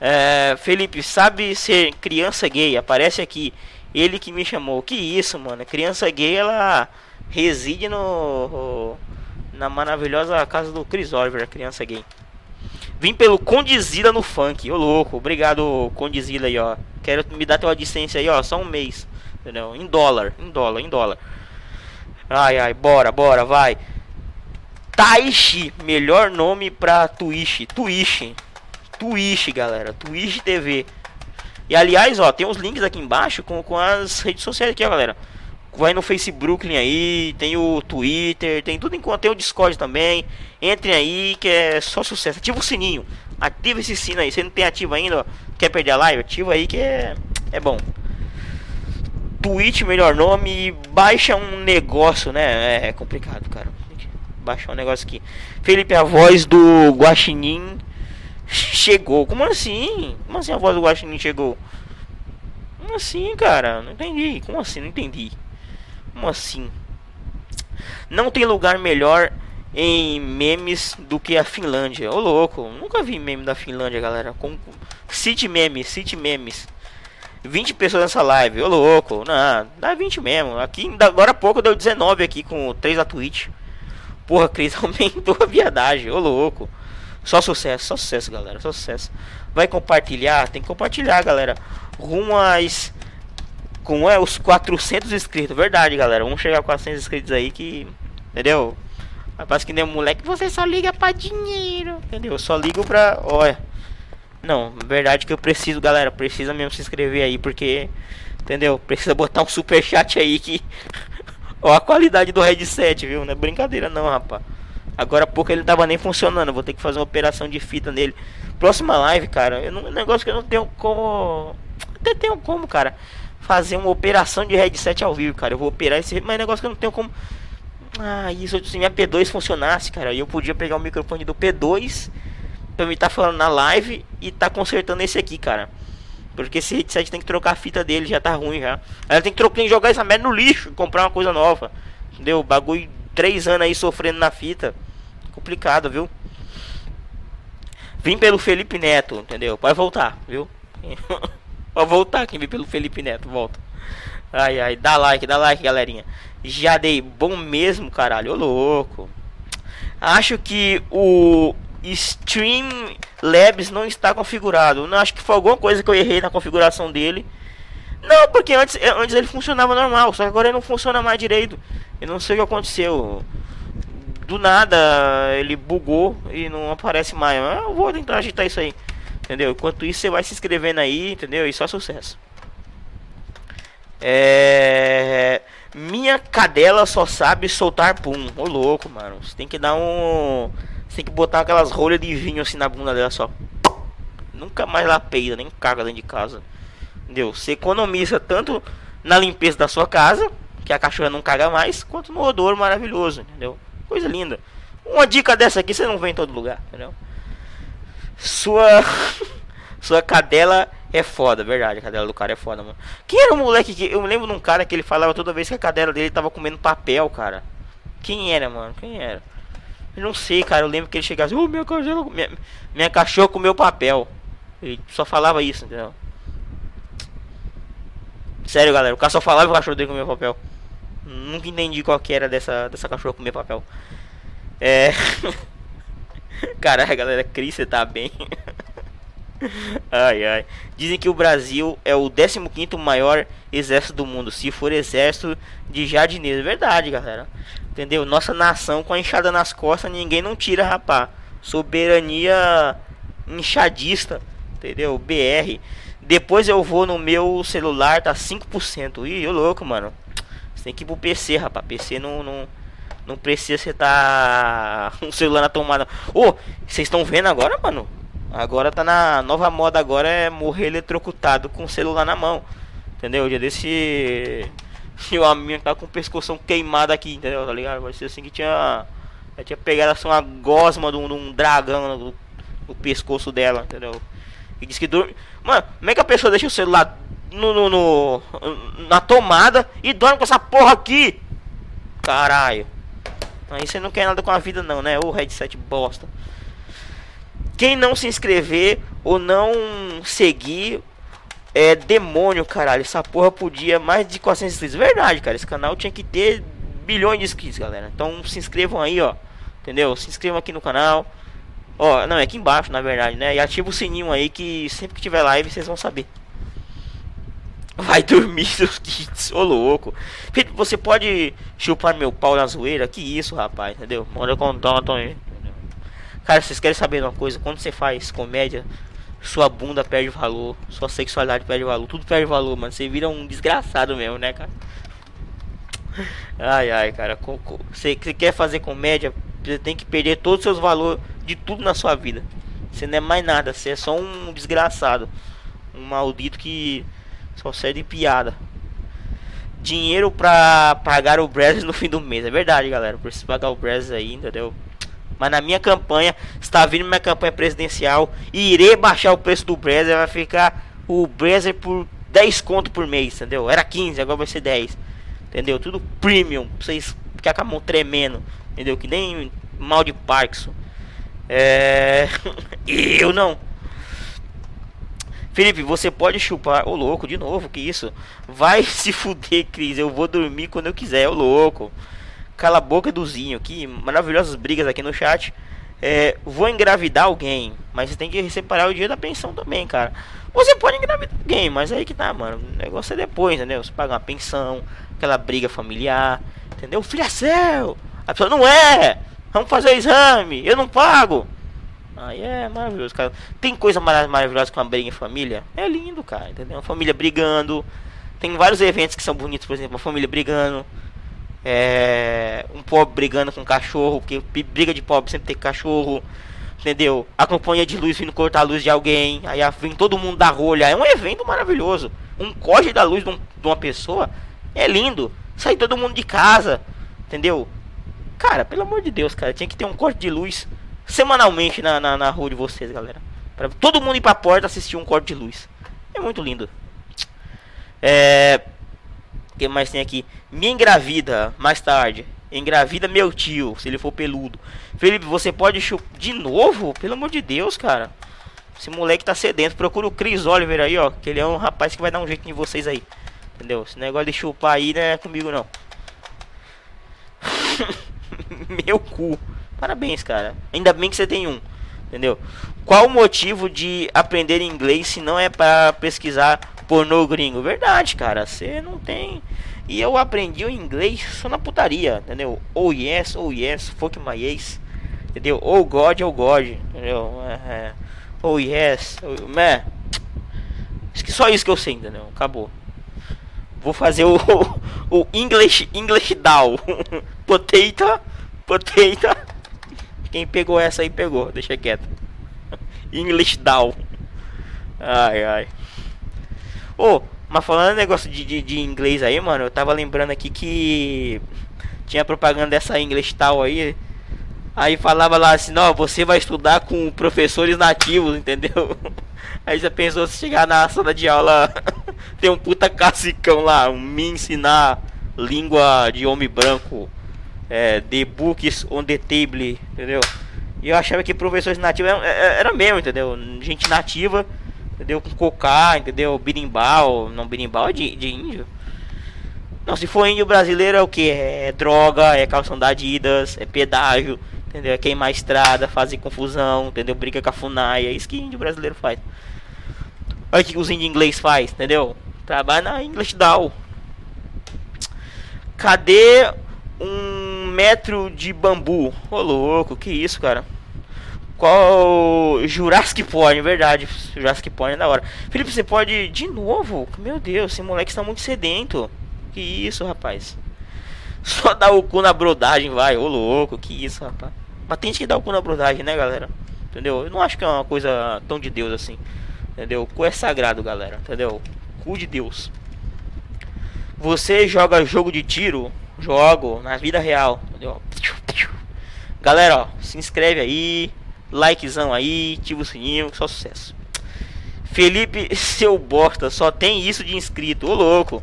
É, Felipe, sabe ser criança gay? Aparece aqui. Ele que me chamou. Que isso, mano? Criança gay, ela reside no na maravilhosa casa do Chris Oliver, criança gay. Vim pelo Condizila no funk. Ô louco, obrigado Condizila aí, ó. Quero me dar tua licença aí, ó, só um mês. Entendeu? Em dólar, em dólar, em dólar. Ai, ai, bora, bora, vai. Taishi, melhor nome pra Twitch. Twitch. Twitch, galera. Twitch TV. E aliás, ó, tem os links aqui embaixo com, com as redes sociais aqui, ó, galera. Vai no Facebook aí, tem o Twitter, tem tudo enquanto tem o Discord também. Entrem aí que é só sucesso. Ativa o sininho. Ativa esse sino aí. Você não tem ativo ainda, ó. Quer perder a live? Ativa aí que é, é bom. Twitch, melhor nome, baixa um negócio, né? É, é complicado, cara. Baixar um negócio aqui. Felipe, a voz do Guaxinim chegou. Como assim? Como assim a voz do Guaxinim chegou? Como assim, cara? Não entendi. Como assim? Não entendi. Como assim? Não tem lugar melhor em memes do que a Finlândia. Ô louco, nunca vi meme da Finlândia, galera. Com cite memes, cite memes. 20 pessoas nessa live, ô louco, não, dá 20 mesmo. Aqui, agora há pouco deu 19 aqui com 3 da Twitch. Porra, Cris, aumentou a viadagem, ô louco. Só sucesso, só sucesso, galera, só sucesso. Vai compartilhar, tem que compartilhar, galera. Rumo às. Com é, os 400 inscritos, verdade, galera. Vamos chegar a 400 inscritos aí que. Entendeu? Rapaz, que nem um moleque, você só liga pra dinheiro, entendeu? Eu só ligo pra. Olha. Não, verdade que eu preciso, galera. Precisa mesmo se inscrever aí, porque. Entendeu? Precisa botar um super chat aí que. Ó a qualidade do headset, viu? Não é brincadeira não, rapaz. Agora há pouco ele não tava nem funcionando. Vou ter que fazer uma operação de fita nele. Próxima live, cara. Eu não, negócio que eu não tenho como. Até tenho como, cara. Fazer uma operação de headset ao vivo, cara. Eu vou operar esse. Mas é negócio que eu não tenho como. Ah, isso se minha P2 funcionasse, cara. Eu podia pegar o microfone do P2 pra mim tá falando na live e tá consertando esse aqui, cara. Porque esse headset tem que trocar a fita dele, já tá ruim já. Ela tem que, trocar, que jogar essa merda no lixo comprar uma coisa nova. Entendeu? Bagulho três anos aí sofrendo na fita. Complicado, viu? Vim pelo Felipe Neto, entendeu? Pode voltar, viu? Pode voltar vem pelo Felipe Neto, volta. Ai, ai, dá like, dá like, galerinha. Já dei bom mesmo, caralho. Ô louco. Acho que o Streamlabs não está configurado. Não, acho que foi alguma coisa que eu errei na configuração dele. Não, porque antes, eh, antes ele funcionava normal, só que agora ele não funciona mais direito. Eu não sei o que aconteceu. Do nada ele bugou e não aparece mais. Eu vou tentar agitar isso aí. Entendeu? Enquanto isso, você vai se inscrevendo aí, entendeu? E só sucesso. É. Minha cadela só sabe soltar pum. Ô louco, mano. Você tem que dar um. Você tem que botar aquelas rolhas de vinho assim na bunda dela só. Nunca mais lá peida, nem caga dentro de casa. Entendeu? Você economiza tanto na limpeza da sua casa, que a cachorra não caga mais, quanto no odor maravilhoso, entendeu? Coisa linda. Uma dica dessa aqui você não vê em todo lugar, entendeu? Sua. sua cadela é foda, verdade. A cadela do cara é foda, mano. Quem era o moleque que. Eu lembro de um cara que ele falava toda vez que a cadela dele tava comendo papel, cara. Quem era, mano? Quem era? Eu não sei, cara. Eu lembro que ele chegava assim: oh, minha, cachorra, minha, minha cachorra comeu papel. Ele só falava isso, entendeu? Sério, galera. O cara só falava que o cachorro dele comia papel. Nunca entendi qual que era dessa, dessa cachorra comer papel. É. Caralho, galera. Cris, você tá bem? ai, ai. Dizem que o Brasil é o 15 maior exército do mundo. Se for exército de jardineiros. Verdade, galera. Entendeu? Nossa nação com a enxada nas costas, ninguém não tira, rapá. Soberania enxadista. Entendeu? BR. Depois eu vou no meu celular, tá 5%. Ih, eu louco, mano. Você tem que ir pro PC, rapaz. PC não, não, não precisa você tá um celular na tomada. Ô, oh, vocês estão vendo agora, mano? Agora tá na nova moda agora é morrer eletrocutado com o celular na mão. Entendeu? O dia desse tinha uma minha que tá com o pescoção queimado aqui, entendeu? Tá ligado? Vai ser assim que tinha tinha pegado assim uma gosma de um, de um dragão no, no, pescoço dela, entendeu? E disse que dorme. Mano, como é que a pessoa deixa o celular no, no, no na tomada e dorme com essa porra aqui? Caralho. Aí você não quer nada com a vida não, né? O headset bosta. Quem não se inscrever ou não seguir é demônio, caralho. Essa porra podia mais de 400 inscritos. Verdade, cara. Esse canal tinha que ter bilhões de inscritos, galera. Então se inscrevam aí, ó. Entendeu? Se inscrevam aqui no canal. Ó, não, é aqui embaixo, na verdade, né? E ativa o sininho aí que sempre que tiver live vocês vão saber. Vai dormir, seus kits, ô louco. Felipe, você pode chupar meu pau na zoeira? Que isso, rapaz, entendeu? Manda contato aí. Cara, vocês querem saber uma coisa? Quando você faz comédia, sua bunda perde valor, sua sexualidade perde valor, tudo perde valor, mano. Você vira um desgraçado mesmo, né, cara? Ai, ai, cara. Você quer fazer comédia, você tem que perder todos os seus valores de tudo na sua vida. Você não é mais nada, você é só um desgraçado. Um maldito que só serve de piada. Dinheiro pra pagar o Brasil no fim do mês. É verdade, galera. Preciso pagar o Brasil aí, entendeu? Mas na minha campanha, está vindo minha campanha presidencial, irei baixar o preço do Brazer, vai ficar o Brazer por 10 conto por mês, entendeu? Era 15, agora vai ser 10. Entendeu? Tudo premium, pra vocês ficar com a mão tremendo, entendeu? Que nem mal de Parkinson. É... Eu não. Felipe, você pode chupar. Ô louco, de novo, que isso? Vai se fuder, Cris. Eu vou dormir quando eu quiser, ô louco. Cala a boca do Zinho aqui. Maravilhosas brigas aqui no chat. É, vou engravidar alguém, mas você tem que separar o dia da pensão também, cara. Você pode engravidar alguém, mas aí que tá, mano. O negócio é depois, entendeu? Você paga uma pensão, aquela briga familiar, entendeu? Filha seu! A pessoa não é! Vamos fazer o exame, eu não pago! Aí é maravilhoso, cara. Tem coisa maravilhosa com uma briga em família? É lindo, cara, entendeu? Uma família brigando. Tem vários eventos que são bonitos, por exemplo, uma família brigando. É, um pobre brigando com um cachorro, porque briga de pobre sempre tem cachorro, entendeu? A companhia de luz vindo cortar a luz de alguém, aí vem todo mundo da rolha, é um evento maravilhoso. Um corte da luz de, um, de uma pessoa é lindo. Sai todo mundo de casa, entendeu? Cara, pelo amor de Deus, cara, tinha que ter um corte de luz semanalmente na, na, na rua de vocês, galera. Pra todo mundo ir pra porta assistir um corte de luz. É muito lindo. É que mais tem aqui? Me engravida mais tarde. Engravida meu tio, se ele for peludo. Felipe, você pode chupar de novo? Pelo amor de Deus, cara. Esse moleque tá sedento. Procura o Chris Oliver aí, ó. Que ele é um rapaz que vai dar um jeito em vocês aí. Entendeu? Esse negócio de chupar aí não é comigo, não. meu cu. Parabéns, cara. Ainda bem que você tem um. Entendeu? Qual o motivo de aprender inglês se não é para pesquisar pornô gringo. Verdade, cara. Você não tem. E eu aprendi o inglês só na putaria, entendeu? Oh yes, oh yes, fuck my ace. Entendeu? Oh God, oh God. Entendeu? É, é. Oh yes. Oh, man. Só isso que eu sei, entendeu? Acabou. Vou fazer o, o English English down. potato, potato. Quem pegou essa aí pegou, deixa quieto. English down. Ai ai. Ô, oh, mas falando negócio de, de, de, inglês aí, mano, eu tava lembrando aqui que tinha propaganda dessa English tal aí. Aí falava lá assim, não, você vai estudar com professores nativos, entendeu? Aí já pensou se chegar na sala de aula, tem um puta cacicão lá, me ensinar língua de homem branco, é, the books on the table, entendeu? E eu achava que professores nativos era, era mesmo, entendeu? Gente nativa, entendeu? Com cocá, entendeu? Birimbau, não birimbau é de, de índio. Não, se for índio brasileiro é o que? É droga, é calção da Adidas, é pedágio, entendeu? É queimar estrada, fazer confusão, entendeu? Briga com a FUNAI, é isso que índio brasileiro faz. Olha o que os índios inglês faz, entendeu? Trabalha na English Down. Cadê um metro de bambu? Ô louco, que isso, cara? Qual Jurassic Porn, verdade. Jurassic Porn é da hora. Felipe, você pode de novo? Meu Deus, esse moleque está muito sedento. Que isso, rapaz? Só dá o cu na brodagem, vai. Ô louco, que isso, rapaz. Mas tem que dar o cu na brodagem, né, galera? Entendeu? Eu não acho que é uma coisa tão de Deus assim. Entendeu? O cu é sagrado, galera. Entendeu? Cu de Deus. Você joga jogo de tiro? Jogo na vida real. Entendeu? Galera, ó, se inscreve aí. Likezão aí, ativa o sininho, só sucesso. Felipe, seu bosta, só tem isso de inscrito, ô louco.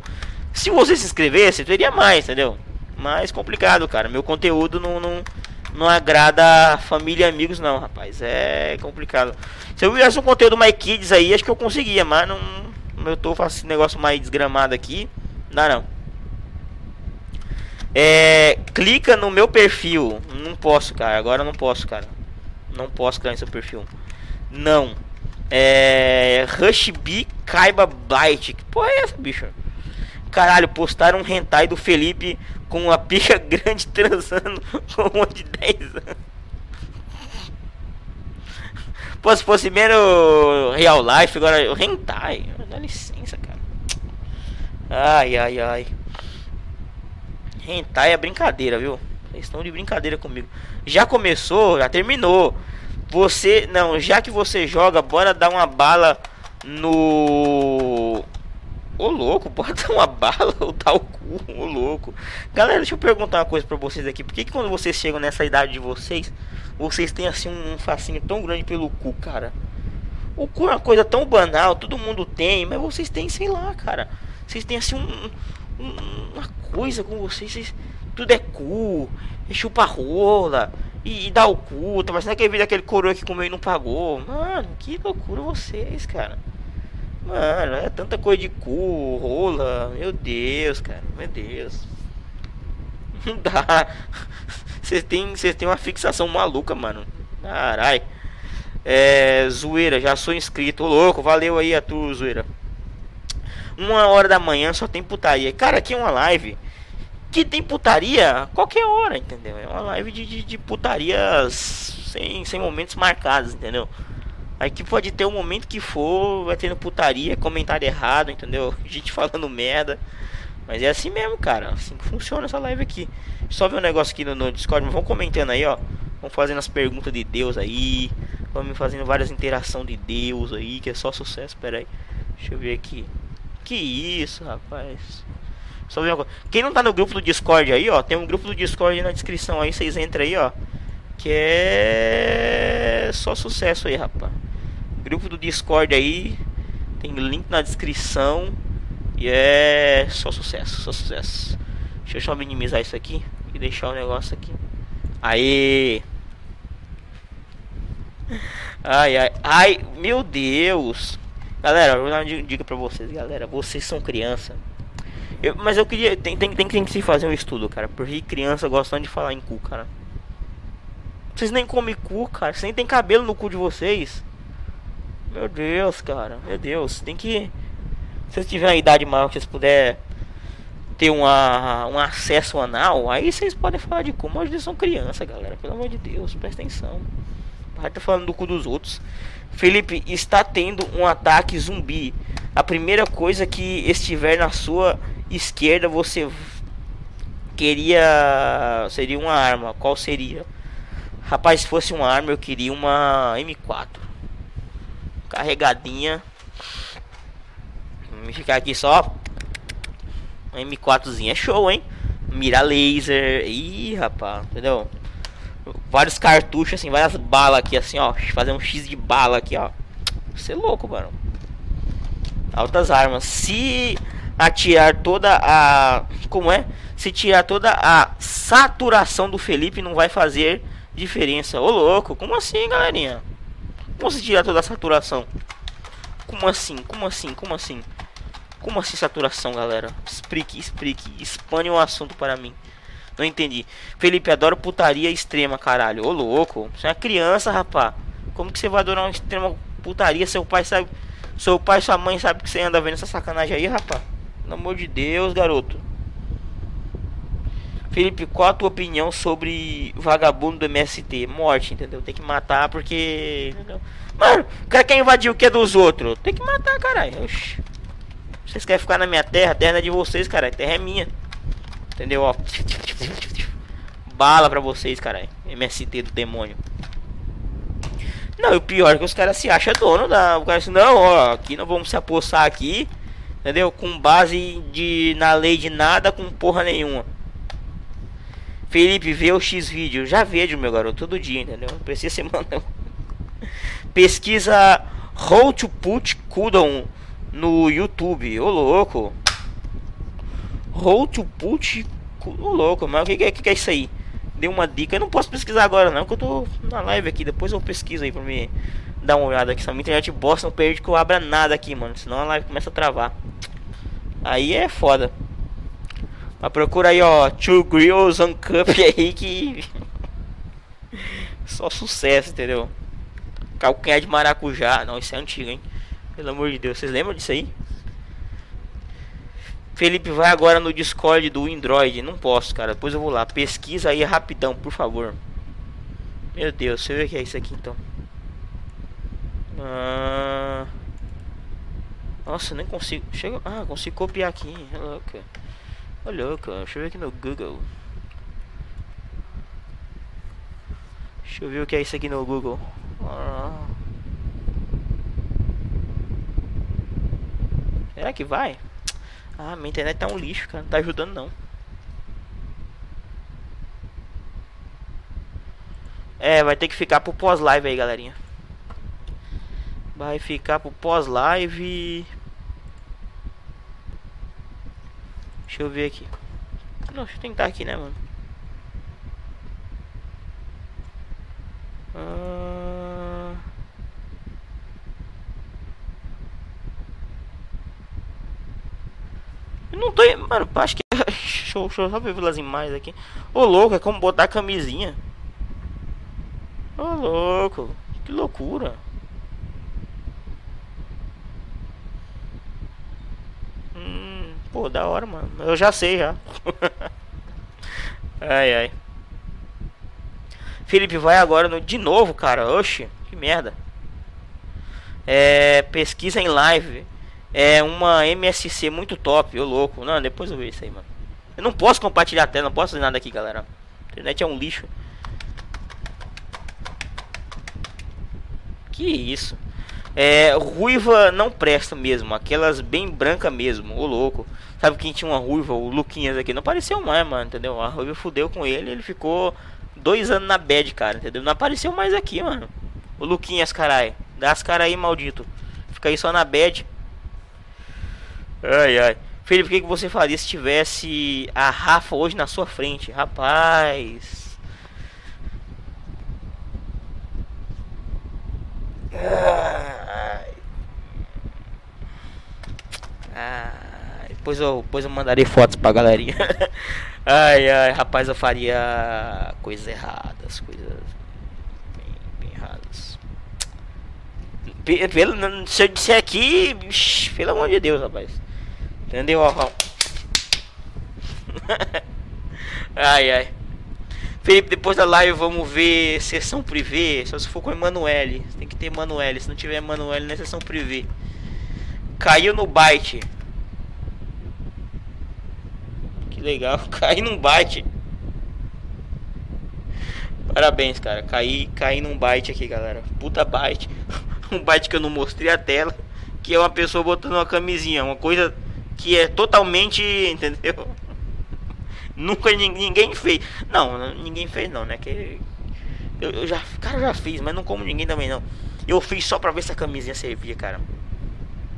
Se você se inscrevesse, teria mais, entendeu? Mais complicado, cara. Meu conteúdo não, não, não agrada família e amigos, não, rapaz. É complicado. Se eu fizesse um conteúdo mais kids aí, acho que eu conseguia, mas não. Eu tô fazendo esse negócio mais desgramado aqui. Não, não. É, clica no meu perfil. Não posso, cara. Agora não posso, cara. Não posso criar seu perfil. Não. É. Rush B Kaiba Byte. Que porra é essa, bicho? Caralho, postaram um hentai do Felipe com uma pica grande transando com uma de 10 anos. Pô, se fosse menos real life, agora o hentai. Dá licença, cara. Ai, ai, ai. Hentai é brincadeira, viu? Vocês estão de brincadeira comigo. Já começou, já terminou. Você, não, já que você joga, bora dar uma bala no Ô louco, bora dar uma bala ou dar o cu, ô louco. Galera, deixa eu perguntar uma coisa pra vocês aqui. Por que, que quando vocês chegam nessa idade de vocês, vocês têm assim um fascínio tão grande pelo cu, cara? O cu é uma coisa tão banal, todo mundo tem, mas vocês têm, sei lá, cara. Vocês têm assim um, um, uma coisa com vocês, vocês, tudo é cu, é chupa rola, e, e dá o cu, tá parecendo aquele vídeo daquele coroa que comeu e não pagou. Mano, que loucura vocês, cara. Mano, é tanta coisa de cu, rola. Meu Deus, cara. Meu Deus. Não dá. Vocês têm, vocês têm uma fixação maluca, mano. Carai. É, zoeira, já sou inscrito. Ô, louco, valeu aí a tua zoeira. Uma hora da manhã só tem putaria. Cara, aqui é uma live que tem putaria qualquer hora, entendeu? É uma live de, de, de putarias sem, sem momentos marcados, entendeu? Aqui pode ter o um momento que for, vai tendo putaria, comentário errado, entendeu? Gente falando merda. Mas é assim mesmo, cara. Assim que funciona essa live aqui. Só ver um negócio aqui no, no Discord. Mas vão comentando aí, ó. Vão fazendo as perguntas de Deus aí. Vamos fazendo várias interações de Deus aí. Que é só sucesso. Pera aí. Deixa eu ver aqui. Que isso, rapaz. Só ver uma. Quem não tá no grupo do Discord aí, ó. Tem um grupo do Discord na descrição aí. Vocês entram aí, ó. Que é só sucesso aí, rapaz. Grupo do Discord aí. Tem link na descrição. E é só sucesso, só sucesso. Deixa eu só minimizar isso aqui e deixar o negócio aqui. Aí. Ai, ai, ai, meu Deus. Galera, eu vou dar uma dica pra vocês, galera. Vocês são criança. Eu, mas eu queria. Tem, tem, tem, tem que se fazer um estudo, cara. Porque criança gostam de falar em cu, cara. Vocês nem comem cu, cara. Vocês nem tem cabelo no cu de vocês. Meu Deus, cara. Meu Deus. Tem que. Se vocês tiverem uma idade maior que vocês puderem ter uma, um acesso anal, aí vocês podem falar de como. Hoje eles são criança, galera. Pelo amor de Deus, presta atenção. Vai tá falando do cu dos outros. Felipe está tendo um ataque zumbi. A primeira coisa que estiver na sua esquerda você queria seria uma arma. Qual seria? Rapaz, se fosse uma arma eu queria uma M4. Carregadinha. Vamos ficar aqui só. Uma M4zinha é show, hein? Mira laser. Ih, rapaz, entendeu? Vários cartuchos, assim, várias balas aqui, assim, ó. Fazer um X de bala aqui, ó. Você é louco, mano. Altas armas. Se atirar toda a. Como é? Se tirar toda a saturação do Felipe, não vai fazer diferença. Ô louco, como assim, galerinha? Como se tirar toda a saturação? Como assim? Como assim? Como assim? Como assim saturação, galera? Explique, explique. Expane o assunto para mim. Não entendi. Felipe, adoro putaria extrema, caralho. Ô louco, você é uma criança, rapá. Como que você vai adorar uma extrema putaria? Seu pai sabe. Seu pai sua mãe sabe que você anda vendo essa sacanagem aí, rapá. Pelo amor de Deus, garoto. Felipe, qual a tua opinião sobre vagabundo do MST? Morte, entendeu? Tem que matar porque. Mano, o cara quer invadir o que é dos outros? Tem que matar, caralho. Vocês querem ficar na minha terra? A terra é de vocês, cara. A terra é minha. Entendeu? Ó. Bala pra vocês, caralho. MST do demônio. Não, e o pior é que os caras se acham dono da. O cara assim, não, ó, aqui nós vamos se apossar aqui. Entendeu? Com base de na lei de nada com porra nenhuma. Felipe, vê o X vídeo. Já vejo, meu garoto, todo dia, entendeu? Precisa ser mandando. Pesquisa How to Put Cooldown no YouTube. Ô louco. How to put. Louco, mas o que, que, que, é isso aí? Deu uma dica. Eu não posso pesquisar agora, não, que eu tô na live aqui. Depois eu pesquiso aí pra me dar uma olhada aqui. Se a minha internet bosta, não perde que eu abra nada aqui, mano. Senão a live começa a travar. Aí é foda. Mas procura aí, ó. Two Grills on Cup aí que. Só sucesso, entendeu? Calcanhar de maracujá. Não, isso é antigo, hein? Pelo amor de Deus. Vocês lembram disso aí? Felipe, vai agora no Discord do Android. Não posso, cara. Depois eu vou lá. Pesquisa aí rapidão, por favor. Meu Deus, você vê o que é isso aqui então. Ah... Nossa, nem consigo. Chega... Ah, consigo copiar aqui. É louco. Ô louco, deixa eu ver aqui no Google. Deixa eu ver o que é isso aqui no Google. Ah... Será que vai? Ah, minha internet tá um lixo, cara. Não tá ajudando não. É, vai ter que ficar pro pós-live aí, galerinha. Vai ficar pro pós-live. Deixa eu ver aqui. Não, deixa eu tentar aqui, né, mano? Ah... não tô. Mano, acho que. deixa, eu, deixa eu só ver as imagens aqui. Ô louco, é como botar camisinha. Ô louco, que loucura. Hum, pô, da hora, mano. Eu já sei já. ai ai. Felipe vai agora no de novo, cara. Oxe, que merda. É, pesquisa em live é uma MSC muito top, ô louco. Não, depois eu vejo isso aí, mano. Eu não posso compartilhar a tela, não posso fazer nada aqui, galera. A internet é um lixo. Que isso? É, ruiva não presta mesmo, aquelas bem branca mesmo, ô louco. Sabe quem tinha uma ruiva, o Luquinhas aqui, não apareceu mais, mano, entendeu? A ruiva fudeu com ele, ele ficou dois anos na bad, cara, entendeu? Não apareceu mais aqui, mano. O Luquinhas, caralho. Dá as caras aí, maldito. Fica aí só na bad. Ai, ai. Felipe, o que, você faria se tivesse a Rafa hoje na sua frente? Rapaz. Ai. Ai. Depois eu, depois eu mandarei fotos pra galerinha. ai, ai, rapaz, eu faria coisas erradas, coisas bem, bem erradas. Pelo, se eu disser aqui, pelo amor de Deus, rapaz. Entendeu? ai, ai. Felipe, depois da live vamos ver sessão privê. Só se for com Emanuele. Tem que ter Emanuele. Se não tiver Emanuele, não é sessão privê. Caiu no byte. Que legal. Caiu num byte. Parabéns, cara. Caí, caí num byte aqui, galera. Puta byte. um byte que eu não mostrei a tela. Que é uma pessoa botando uma camisinha. Uma coisa que é totalmente. Entendeu? Nunca ninguém fez. Não, ninguém fez não, né? Que eu, eu já, cara, eu já fiz, mas não como ninguém também não. Eu fiz só pra ver se a camisinha servia, cara.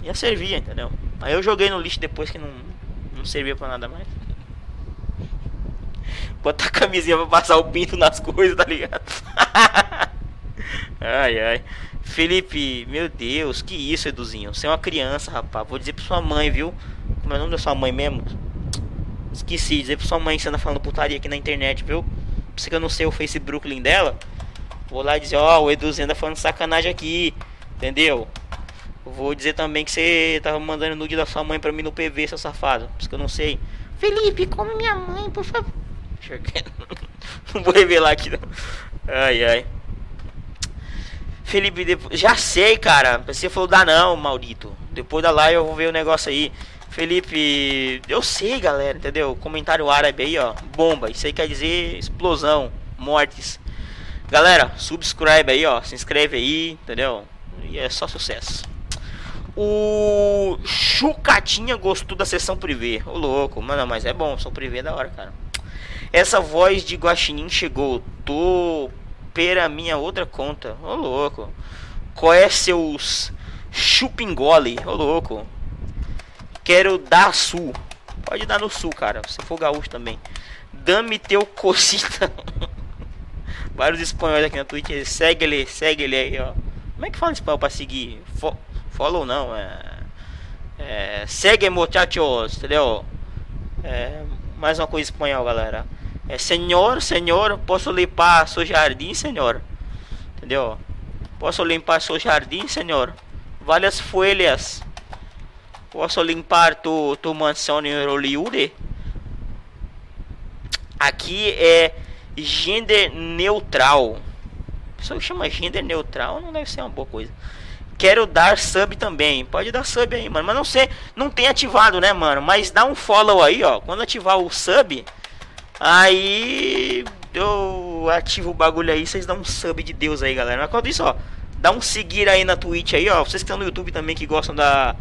Ia servia, entendeu? Aí eu joguei no lixo depois que não, não servia pra nada mais. Botar a camisinha pra passar o pinto nas coisas, tá ligado? ai, ai. Felipe, meu Deus, que isso, Eduzinho? Você é uma criança, rapaz. Vou dizer pra sua mãe, viu? Como é o nome da sua mãe mesmo? Esqueci de dizer pra sua mãe que você anda falando putaria aqui na internet, viu? Pra você que eu não sei o Face Brooklyn dela. Vou lá dizer, ó, oh, o Eduzinho anda falando sacanagem aqui. Entendeu? Vou dizer também que você tava mandando nude da sua mãe pra mim no PV, seu safado. Por isso que eu não sei. Felipe, come minha mãe, por favor. Não vou revelar aqui não. Ai, ai. Felipe, já sei, cara. Você falou dá não, maldito. Depois da live eu vou ver o negócio aí. Felipe, eu sei, galera, entendeu? Comentário árabe aí, ó. Bomba. Isso aí quer dizer explosão, mortes. Galera, subscribe aí, ó. Se inscreve aí, entendeu? E é só sucesso. O Chucatinha gostou da sessão privê. Ô louco, mano, mas é bom, sessão privê é da hora, cara. Essa voz de Guaxinim chegou. Tô pera minha outra conta. Ô louco. Qual é seus chupingole? Ô louco. Quero dar sul. Pode dar no sul, cara. Se for gaúcho também. Dame teu cocita. Vários espanhóis aqui na Twitch. Segue ele, segue ele aí, ó. Como é que fala espanhol pra seguir? Fo follow não, é. é segue muchachos, entendeu? É, mais uma coisa espanhol, galera. É senhor, senhor, posso limpar seu jardim, senhor? Entendeu? Posso limpar seu jardim, senhor? Várias folhas Posso limpar tu, tu mansão em Hollywood? Aqui é gender neutral. Que chama gender neutral não deve ser uma boa coisa. Quero dar sub também. Pode dar sub aí, mano. Mas não sei, não tem ativado, né, mano? Mas dá um follow aí, ó. Quando ativar o sub, aí eu ativo o bagulho aí, vocês dão um sub de Deus aí, galera. Mas quando isso, ó, dá um seguir aí na Twitch aí, ó. Vocês que estão no YouTube também que gostam da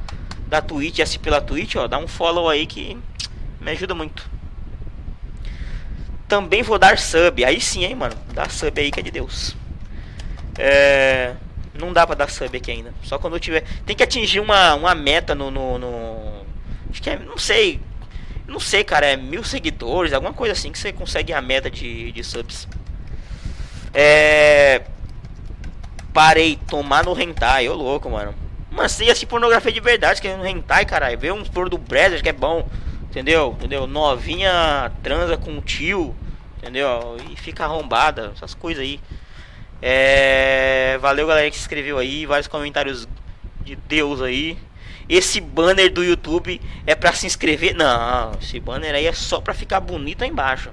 da Twitch, assim pela Twitch, ó, dá um follow aí que me ajuda muito. Também vou dar sub, aí sim, hein, mano. Dá sub aí que é de Deus. É, não dá pra dar sub aqui ainda. Só quando eu tiver. Tem que atingir uma, uma meta no, no, no. Acho que é. Não sei. Não sei, cara. É mil seguidores, alguma coisa assim que você consegue a meta de, de subs. É. Parei, tomar no hentai, ô louco, mano. Mas você assistir pornografia de verdade, que é um hentai, caralho. Vê uns porno do Brazzers que é bom. Entendeu? Entendeu? Novinha transa com tio. Entendeu? E fica arrombada. Essas coisas aí. É... Valeu, galera que se inscreveu aí. Vários comentários de Deus aí. Esse banner do YouTube é pra se inscrever? Não, esse banner aí é só pra ficar bonito aí embaixo.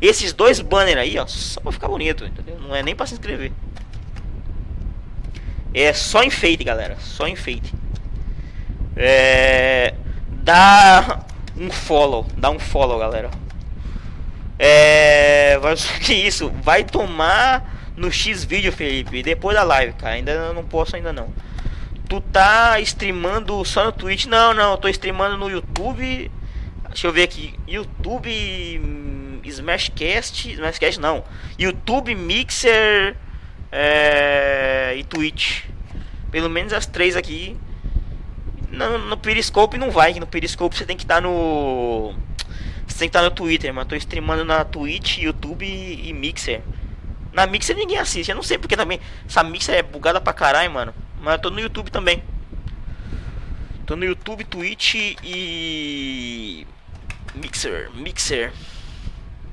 Esses dois banners aí, ó, só pra ficar bonito, entendeu? Não é nem pra se inscrever. É só enfeite, galera. Só enfeite. É... Dá um follow. Dá um follow, galera. É... Que isso? Vai tomar no X vídeo, Felipe. Depois da live, cara. Ainda não posso, ainda não. Tu tá streamando só no Twitch? Não, não. Eu tô streamando no YouTube. Deixa eu ver aqui. YouTube... Hum, Smashcast... Smashcast não. YouTube Mixer é, e Twitch. Pelo menos as três aqui. No, no Periscope não vai, que no Periscope você tem que estar no. Você tem que estar no Twitter, mas tô streamando na Twitch, YouTube e Mixer. Na Mixer ninguém assiste, eu não sei porque também. Essa Mixer é bugada pra caralho, mano. Mas eu tô no YouTube também. Tô no YouTube, Twitch e. Mixer, Mixer.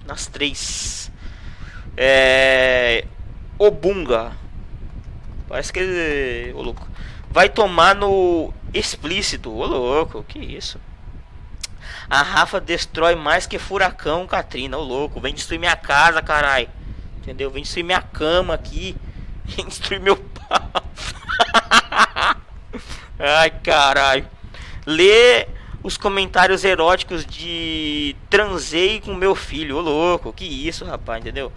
Nas três. É. Obunga. Parece que ele. Ô louco. Vai tomar no explícito. Ô louco, que isso? A Rafa destrói mais que furacão, Katrina, ô louco. Vem destruir minha casa, carai. Entendeu? Vem destruir minha cama aqui. Vem destruir meu. Ai, caralho. Lê os comentários eróticos de transei com meu filho, ô louco. Que isso, rapaz, entendeu?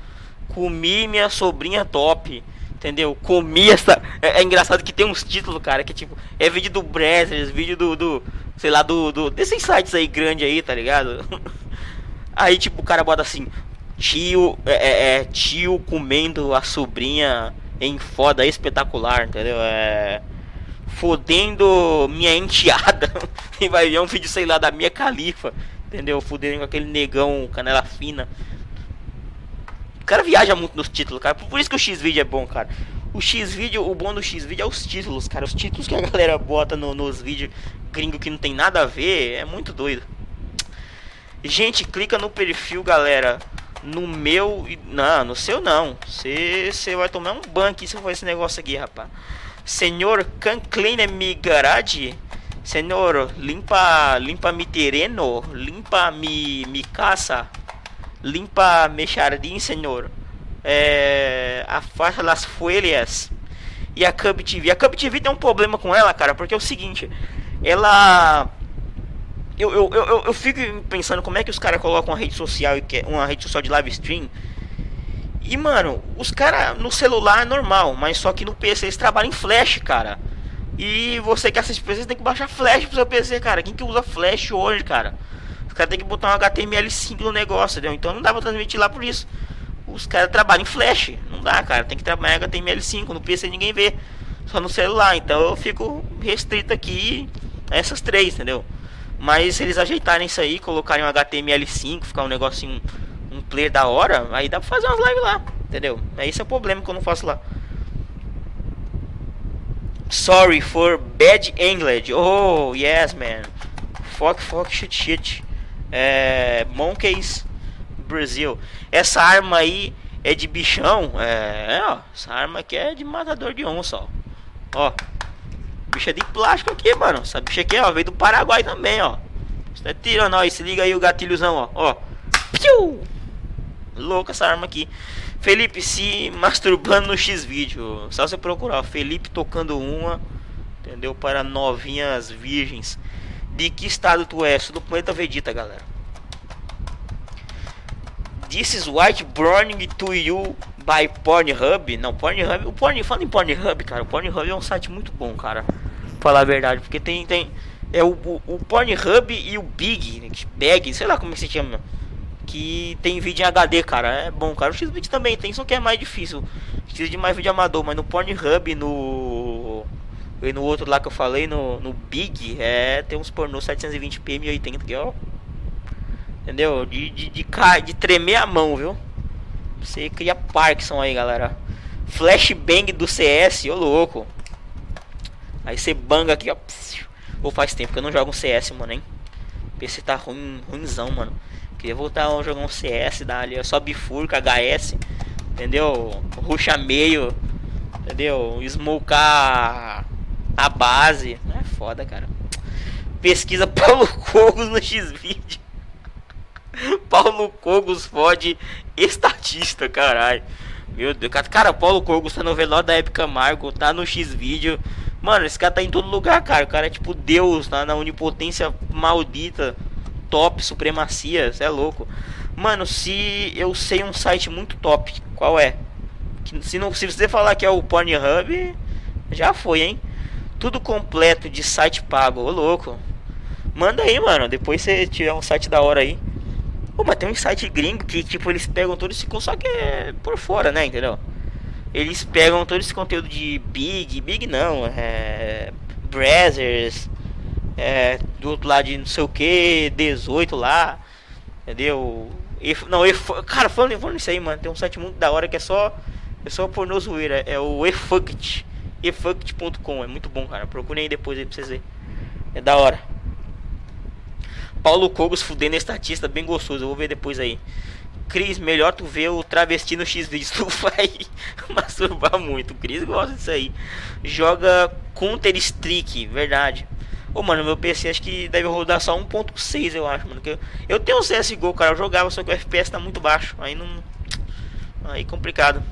Comi minha sobrinha top. Entendeu? Comi essa. É, é, engraçado que tem uns títulos, cara, que tipo, é vídeo do Brazzers, vídeo do, do. sei lá, do, do. desses sites aí grande aí, tá ligado? aí tipo, o cara bota assim. Tio. É, é, é, tio comendo a sobrinha em foda espetacular, entendeu? É. Fodendo minha enteada. e vai ver um vídeo, sei lá, da minha califa. Entendeu? Fudendo com aquele negão, canela fina. O cara viaja muito nos títulos, cara. Por isso que o X-Video é bom, cara. O X-Video, o bom do X-Video é os títulos, cara. Os títulos que a galera bota no, nos vídeos gringo que não tem nada a ver é muito doido. Gente, clica no perfil, galera. No meu. Não, no seu não. Você vai tomar um ban aqui se for esse negócio aqui, rapaz. Senhor, can clean mi garage? Senhor, limpa, limpa mi terreno, limpa mi, mi casa limpa meu jardim, senhor. É, afasta as folhas. E a Cub TV. A Cub TV tem um problema com ela, cara, porque é o seguinte. Ela. Eu, eu, eu, eu fico pensando como é que os caras colocam uma rede social, uma rede social de live stream. E, mano, os caras no celular é normal, mas só que no PC eles trabalham em flash, cara. E você que assiste PC tem que baixar flash pro seu PC, cara. Quem que usa flash hoje, cara? Caras tem que botar um HTML5 no negócio, entendeu? Então não dá pra transmitir lá por isso. Os caras trabalham em flash. Não dá, cara. Tem que trabalhar HTML5. No PC ninguém vê. Só no celular. Então eu fico restrito aqui a essas três, entendeu? Mas se eles ajeitarem isso aí, colocarem um HTML5, ficar um negocinho, um player da hora, aí dá pra fazer umas lives lá, entendeu? É esse é o problema que eu não faço lá. Sorry for bad English. Oh, yes, man. Fuck, fuck, shit, shit é, Monkeys Brasil. Essa arma aí é de bichão. É, ó, essa arma aqui é de matador de onça, ó. Ó. Bicha de plástico aqui, mano. Essa bicha aqui, ó, veio do Paraguai também, ó. Você tá tirando, ó. E se liga aí o gatilhozão, ó. Ó. Piu! Louca essa arma aqui. Felipe se masturbando no X-Vídeo. Só você procurar. Felipe tocando uma. Entendeu? Para novinhas virgens. De que estado tu és? Do planeta Vegeta, galera. This is white burning to you by Pornhub. Não, Pornhub. O Porn, falando em Pornhub, cara, o Pornhub é um site muito bom, cara. Falar a verdade, porque tem tem é o, o, o Pornhub e o Big, né, Bag, sei lá como é que se chama. Que tem vídeo em HD, cara. É bom, cara. O Xvideo também tem, só que é mais difícil. Precisa de mais vídeo amador, mas no Pornhub, no e no outro lá que eu falei, no, no Big, é, tem uns pornô 720p 1080 que ó. Entendeu? De, de, de, de tremer a mão, viu? Você cria Parkinson aí, galera. Flashbang do CS, ô louco. Aí você banga aqui, ó. Ou faz tempo que eu não jogo um CS, mano, hein? PC tá ruim, ruimzão, mano. Queria voltar a jogar um CS, dar ali, só bifurca, HS, entendeu? Ruxa meio, entendeu? Smocar a base. É foda, cara. Pesquisa Paulo Cogos no X-Video. Paulo Cogos fode estatista, caralho. Meu Deus, cara, Paulo Cogos tá no velório da época Marco, tá no X-Video. Mano, esse cara tá em todo lugar, cara. O cara é tipo Deus, tá na onipotência maldita, top, supremacia, cê é louco. Mano, se eu sei um site muito top, qual é? Se, não, se você falar que é o Pornhub, já foi, hein? Tudo completo de site pago, ô louco. Manda aí, mano. Depois você tiver um site da hora aí. Pô, mas tem um site gringo que, tipo, eles pegam todo esse só que é por fora, né? Entendeu? Eles pegam todo esse conteúdo de Big, Big não, é. Brazzers, é. Do outro lado de não sei o que, 18 lá, entendeu? E, não, e, cara, falando, falando isso aí, mano, tem um site muito da hora que é só. É só pornô zoeira, é o eFucked efucked.com. É muito bom, cara. Procurem aí depois aí pra vocês verem. É da hora. Paulo Cogos fudendo estatista, bem gostoso. Eu vou ver depois aí. Cris, melhor tu ver o travesti no X-Vídeos. Tu vai masturbar muito. Cris gosta disso aí. Joga Counter Strike, verdade. Ô, mano, meu PC acho que deve rodar só 1.6, eu acho, mano. Eu, eu tenho o CSGO, cara, eu jogava, só que o FPS tá muito baixo. Aí não. Aí complicado.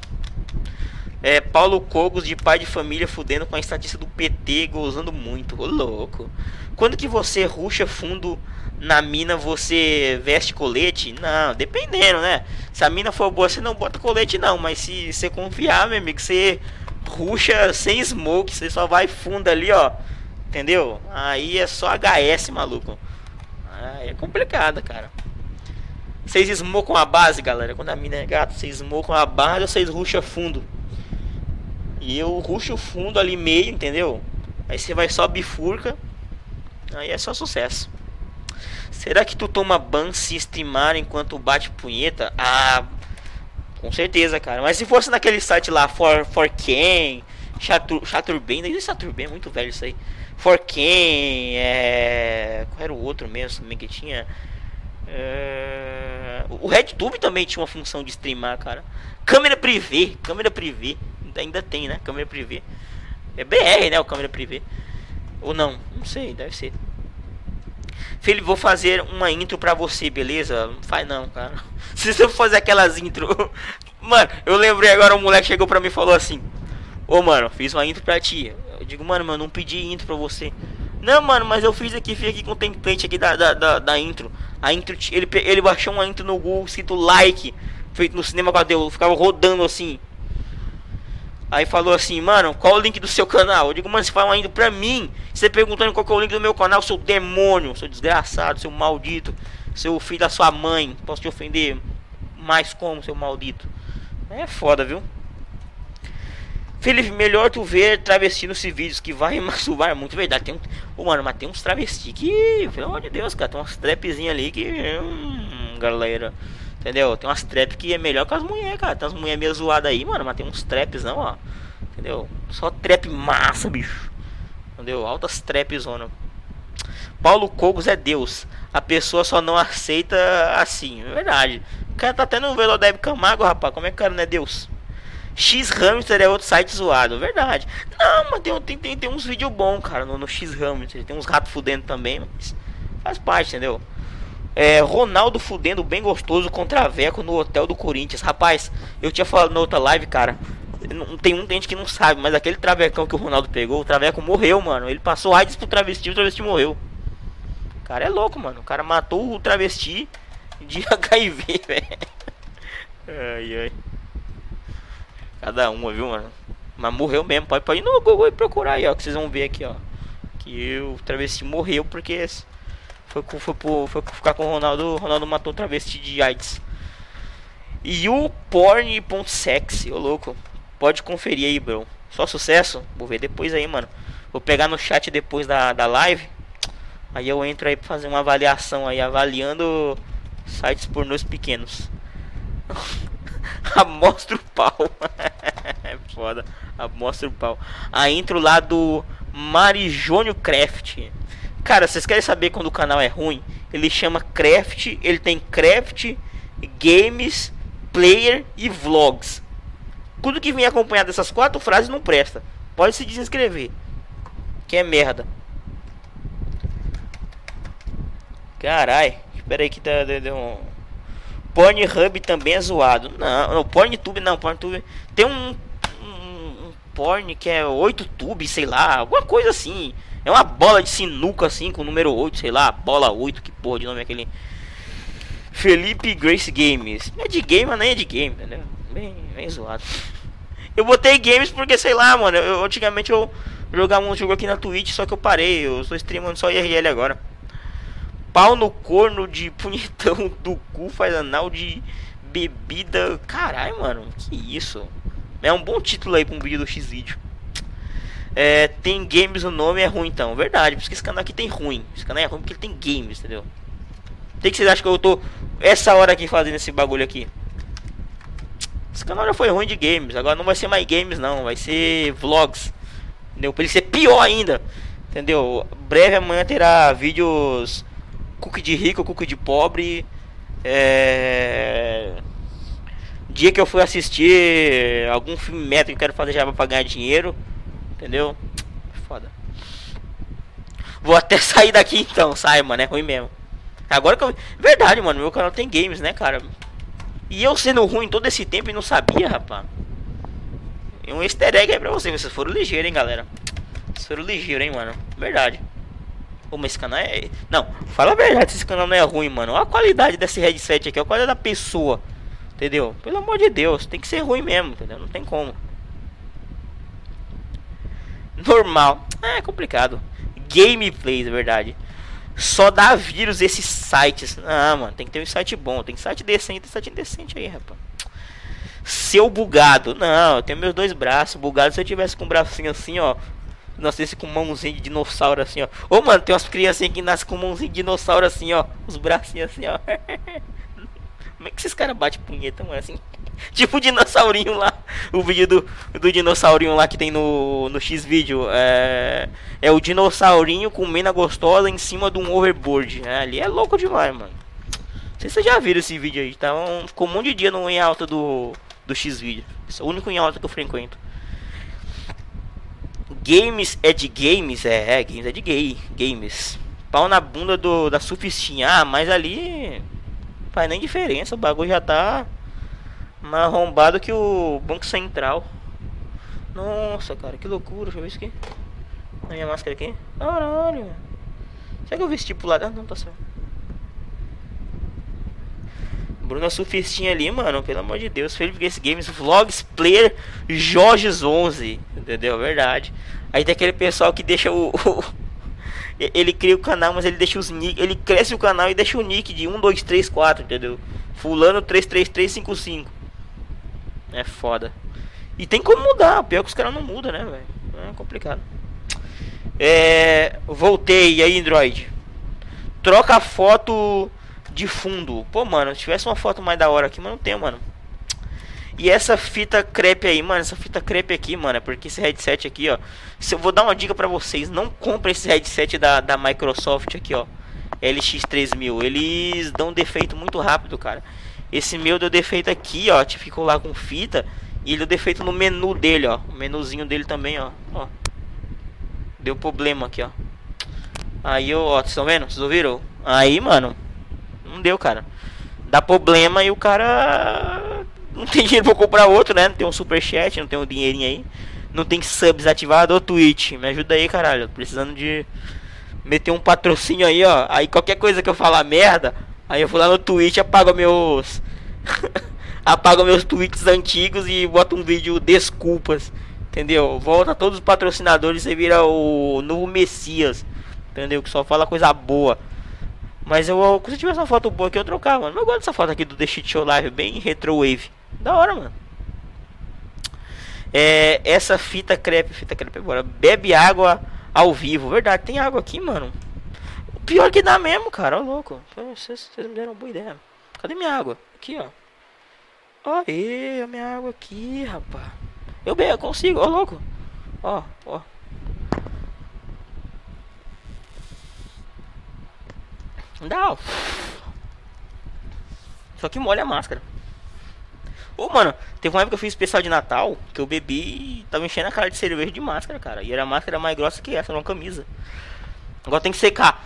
É, Paulo Cogos, de pai de família, fudendo com a estatística do PT, gozando muito. Ô, louco. Quando que você ruxa fundo na mina, você veste colete? Não, dependendo, né? Se a mina for boa, você não bota colete, não. Mas se você confiar, meu amigo, você ruxa sem smoke, você só vai fundo ali, ó. Entendeu? Aí é só HS, maluco. Aí é complicado, cara. Vocês smocam a base, galera. Quando a mina é gata, vocês smocam a base ou vocês ruxam fundo. E eu ruxo fundo ali meio, entendeu? Aí você vai só bifurca. Aí é só sucesso. Será que tu toma ban se streamar enquanto bate punheta? Ah, com certeza, cara. Mas se fosse naquele site lá, For, for Ken, Chaturbem, não existe Chaturbem, é muito velho isso aí. For Ken, é... qual era o outro mesmo também que tinha? É... O RedTube também tinha uma função de streamar, cara. Câmera privê, câmera privê, ainda tem, né? Câmera privê. É BR, né? O câmera privê. Ou não, não sei, deve ser. Felipe, vou fazer uma intro pra você, beleza? Não faz não, cara. Se você for fazer aquelas intro. Mano, eu lembrei agora um moleque chegou pra mim e falou assim: Ô mano, fiz uma intro pra ti. Eu digo, mano, mano, não pedi intro pra você. Não, mano, mas eu fiz aqui, fiz aqui com o template aqui da, da, da, da intro. A intro, ele, ele baixou uma intro no Google escrito like, feito no cinema com a Deus, ficava rodando assim. Aí falou assim, mano, qual o link do seu canal? Eu digo, mano, você fala indo pra mim. Você perguntando qual é o link do meu canal, seu demônio, seu desgraçado, seu maldito, seu filho da sua mãe. Posso te ofender mais como, seu maldito? É foda, viu? Felipe, melhor tu ver travesti nos vídeos que vai masturbar. É muito verdade. Tem um. Oh, mano, mas tem uns travesti que. Pelo amor de Deus, cara. Tem umas trapzinhas ali que. Hum, galera. Entendeu? Tem umas traps que é melhor que as mulheres, cara. Tem umas mulheres meio zoadas aí, mano. Mas tem uns traps não, ó. Entendeu? Só trap massa, bicho. Entendeu? Altas traps, zona. Paulo Cogos é Deus. A pessoa só não aceita assim. É verdade. O cara tá tendo um Velodeb Camargo, rapaz. Como é que o cara não é Deus? X Hamster é outro site zoado, verdade. Não, mas tem, tem, tem, tem uns vídeos bons, cara, no, no X Hamster. Tem uns ratos fudendo também, mas faz parte, entendeu? É, Ronaldo fudendo bem gostoso contra Veco no hotel do Corinthians. Rapaz, eu tinha falado na outra live, cara. Não, tem um gente que não sabe, mas aquele travecão que o Ronaldo pegou, o traveco morreu, mano. Ele passou AIDS pro travesti, o travesti morreu. O cara é louco, mano. O cara matou o travesti de HIV, velho. Ai, ai. Cada uma, viu, mano? Mas morreu mesmo. Pode, pode ir no Google e procurar aí, ó. Que vocês vão ver aqui, ó. Que o travesti morreu porque foi, foi, foi, foi ficar com o Ronaldo. O Ronaldo matou o travesti de AIDS. E o porn.sexy, ô louco. Pode conferir aí, bro. Só sucesso? Vou ver depois aí, mano. Vou pegar no chat depois da, da live. Aí eu entro aí pra fazer uma avaliação aí, avaliando sites pornôs pequenos. Amostra o pau. é foda. Amostra o pau. A intro lá do Marijônio Craft. Cara, vocês querem saber quando o canal é ruim? Ele chama Craft, ele tem Craft, Games, Player e Vlogs. Tudo que vem acompanhado dessas quatro frases não presta. Pode se desinscrever. Que é merda. Carai, espera aí que tá deu um Pornhub também é zoado. Não, não Porntube não, Porntube tem um, um, um porn que é 8 tubes, sei lá, alguma coisa assim. É uma bola de sinuca assim com o número 8, sei lá, bola 8, que porra de nome é aquele. Felipe Grace Games. É de game, mas nem é de game, entendeu? Bem, bem zoado. Eu botei games porque, sei lá, mano. Eu, antigamente eu jogava um jogo aqui na Twitch, só que eu parei. Eu estou streamando só IRL agora. Pau no corno de punhetão do cu faz anal de bebida. Caralho, mano. Que isso? É um bom título aí pra um vídeo do X-Vídeo. É, tem games no nome é ruim então. Verdade, porque esse canal aqui tem ruim. Esse canal é ruim porque ele tem games, entendeu? Tem que vocês acham que eu tô essa hora aqui fazendo esse bagulho aqui? Esse canal já foi ruim de games. Agora não vai ser mais games não, vai ser vlogs. Entendeu? Pra ele ser pior ainda. Entendeu? Breve amanhã terá vídeos cookie de rico, cookie de pobre. É... Dia que eu fui assistir algum filme meta que eu quero fazer já pra ganhar dinheiro. Entendeu? Foda. Vou até sair daqui então, sai, mano, é ruim mesmo. Agora que eu... Verdade, mano, meu canal tem games, né, cara? E eu sendo ruim todo esse tempo e não sabia, rapaz. E um easter egg aí pra vocês, vocês foram ligeiros, hein, galera. Vocês foram ligeiros, hein, mano. Verdade. Pô, mas esse canal é... Não, fala a verdade, esse canal não é ruim, mano. Olha a qualidade desse headset aqui, olha a qualidade da pessoa. Entendeu? Pelo amor de Deus, tem que ser ruim mesmo, entendeu? Não tem como. Normal. É complicado. Gameplays, é verdade. Só dá vírus esses sites. Ah, mano, tem que ter um site bom. Tem site decente, tem site indecente aí, rapaz. Seu bugado. Não, eu tenho meus dois braços bugados. Se eu tivesse com um bracinho assim, ó. Nascesse com mãozinha de dinossauro assim, ó. Ô, mano, tem umas criancinhas que nascem com mãozinha de dinossauro assim, ó. Os bracinhos assim, ó. Como é que esses caras batem punheta, mano? Assim. tipo o dinossaurinho lá. O vídeo do, do dinossaurinho lá que tem no, no X-Vídeo. É, é o dinossaurinho com mina gostosa em cima de um overboard. É, ali é louco demais, mano. Não sei se vocês já viram esse vídeo aí. Tá um, ficou um monte de dia no em alta do, do X-Vídeo. Esse é o único em alta que eu frequento. Games é de games? É, é games é de gay. Games. Pau na bunda do, da surfistinha. Ah, mas ali. Faz nem diferença. O bagulho já tá mais arrombado que o Banco Central. Nossa, cara, que loucura. Deixa eu ver isso aqui. A minha máscara aqui. Caralho. Será que eu vesti pro lado? Ah, não, tá certo. Bruna Surfistinha ali, mano. Pelo amor de Deus. Felipe Games Vlogs Player Jorges 11. Entendeu? Verdade. Aí tem aquele pessoal que deixa o, o ele cria o canal, mas ele deixa os nick, ele cresce o canal e deixa o nick de 1 2 3 4, entendeu? Fulano 33355. É foda. E tem como mudar, pior que os caras não mudam, né, velho? É complicado. É, voltei, aí, Android? Troca foto de fundo. Pô, mano, se tivesse uma foto mais da hora aqui, mas não tem, mano. E essa fita crepe aí, mano, essa fita crepe aqui, mano, é porque esse headset aqui, ó. Se eu vou dar uma dica pra vocês, não compre esse headset da, da Microsoft aqui, ó. LX3000, eles dão defeito muito rápido, cara. Esse meu deu defeito aqui, ó. Ficou lá com fita. E ele deu defeito no menu dele, ó. O menuzinho dele também, ó. ó. Deu problema aqui, ó. Aí, ó, vocês estão vendo? Vocês ouviram? Aí, mano. Não deu, cara. Dá problema e o cara. Não tem dinheiro pra comprar outro, né? Não tem um superchat, não tem um dinheirinho aí. Não tem subs ativado. Ô, Twitch, me ajuda aí, caralho. Precisando de meter um patrocínio aí, ó. Aí qualquer coisa que eu falar merda, Aí eu vou lá no Twitch, apago meus. apago meus tweets antigos e boto um vídeo desculpas. Entendeu? Volta todos os patrocinadores e vira o novo Messias. Entendeu? Que só fala coisa boa. Mas eu, se tivesse uma foto boa aqui, eu trocava, mano. Eu gosto dessa foto aqui do The Shit Show Live, bem retro wave. Da hora, mano. É, essa fita crepe, fita crepe agora. Bebe água ao vivo. Verdade, tem água aqui, mano. Pior que dá mesmo, cara, ó louco. Vocês, vocês me deram uma boa ideia. Cadê minha água? Aqui, ó. Aí, a minha água aqui, rapaz. Eu bem, eu consigo, ó louco. Ó, ó. Dá, ó. Só que molha a máscara. Ô, mano, teve uma época que eu fiz especial de Natal que eu bebi e tava enchendo a cara de cerveja de máscara, cara. E era máscara mais grossa que essa, uma camisa. Agora tem que secar.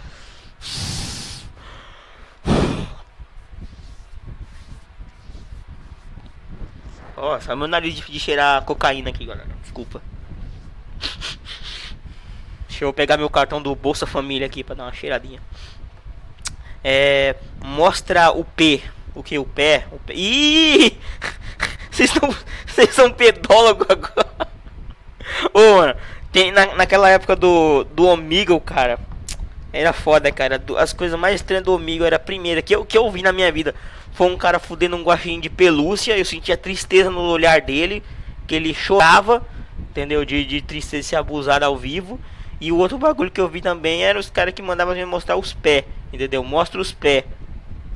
Ó, oh, meu nariz de, de cheirar cocaína aqui, galera. Desculpa. Deixa eu pegar meu cartão do Bolsa Família aqui pra dar uma cheiradinha. É. Mostra o P. O que? O pé? O pé. Ih! Vocês são, vocês são pedólogo agora. Ô, mano, tem na, naquela época do, do Omegle, cara. Era foda, cara. As coisas mais estranhas do Omigo era a primeira que eu, que eu vi na minha vida. Foi um cara fudendo um guaxinho de pelúcia. Eu sentia tristeza no olhar dele. Que ele chorava, entendeu? De, de tristeza se abusar ao vivo. E o outro bagulho que eu vi também era os caras que mandavam me mostrar os pés, entendeu? Mostra os pés.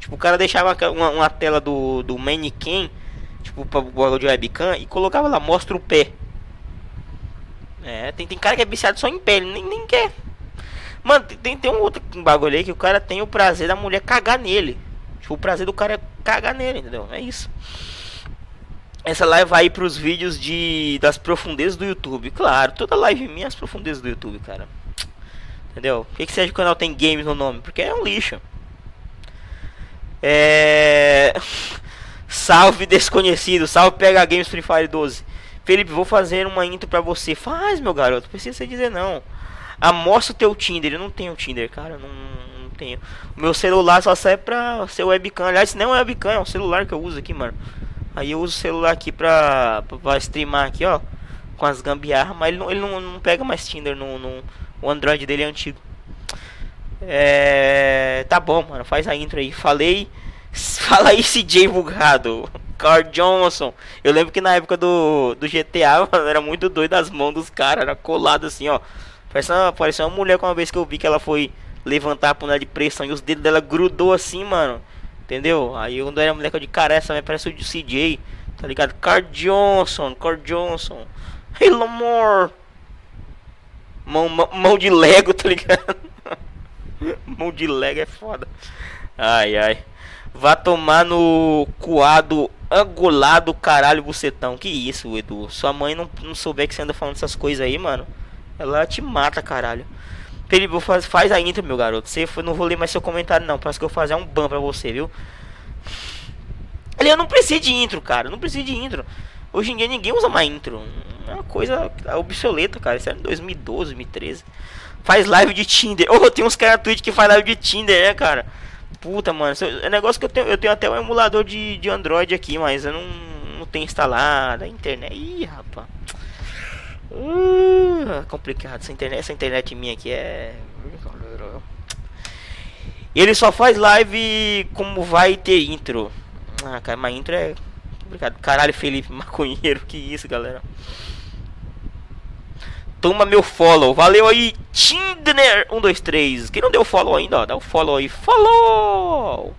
Tipo, o cara deixava uma, uma tela do, do mannequin, tipo, pra de webcam, e colocava lá, mostra o pé. É, tem, tem cara que é viciado só em pele, nem, nem quer Mano, tem, tem um outro bagulho aí que o cara tem o prazer da mulher cagar nele. Tipo, o prazer do cara é cagar nele, entendeu? É isso. Essa live vai pros vídeos de das profundezas do YouTube. Claro, toda live minha é as profundezas do YouTube, cara. Entendeu? Por que, que seja o canal tem games no nome? Porque é um lixo. É. Salve desconhecido, salve PH Games Free Fire 12. Felipe, vou fazer uma intro pra você. Faz, meu garoto, precisa você dizer não. Amostra o teu Tinder. Eu não tenho Tinder, cara. Não, não tenho. Meu celular só serve pra ser webcam. Aliás, não é webcam, é um celular que eu uso aqui, mano. Aí eu uso o celular aqui pra, pra streamar aqui, ó. Com as gambiarras. Mas ele não, ele não, não pega mais Tinder no, no. O Android dele é antigo. É. Tá bom, mano. Faz a intro aí. Falei. Fala aí, CJ bugado. Carl Johnson. Eu lembro que na época do, do GTA, mano, era muito doido as mãos dos caras. Era colado assim, ó. Parecia uma, parecia uma mulher com uma vez que eu vi que ela foi levantar a panela de pressão e os dedos dela grudou assim, mano. Entendeu? Aí quando era mulher de cara, essa parece o CJ. Tá ligado? Carl Johnson, Carl Johnson. Hey Lamar. Mão, mão, mão de Lego, tá ligado? mão de Lego é foda. Ai, ai. Vá tomar no coado angolado caralho bucetão. Que isso, Edu? Sua mãe não, não souber que você anda falando essas coisas aí, mano. Ela te mata, caralho. Felipe, faz, faz a intro, meu garoto. Você não vou ler mais seu comentário, não. Parece que eu vou fazer um ban pra você, viu? Ali, eu não preciso de intro, cara. Não preciso de intro. Hoje em dia ninguém usa mais intro. É uma coisa obsoleta, cara. Isso era em 2012, 2013. Faz live de Tinder. Oh, tem uns caras na Twitch que faz live de Tinder, né, cara? Puta, mano. É negócio que eu tenho. Eu tenho até um emulador de, de Android aqui, mas eu não, não tenho instalado. A internet. Ih, rapaz. Uh, complicado. Essa internet, essa internet minha aqui é. Ele só faz live como vai ter intro. Ah, cara, mas intro é complicado. Caralho, Felipe Maconheiro, que isso, galera. Toma meu follow. Valeu aí, Tinder 123. Quem não deu follow ainda, ó, dá o um follow aí. Follow!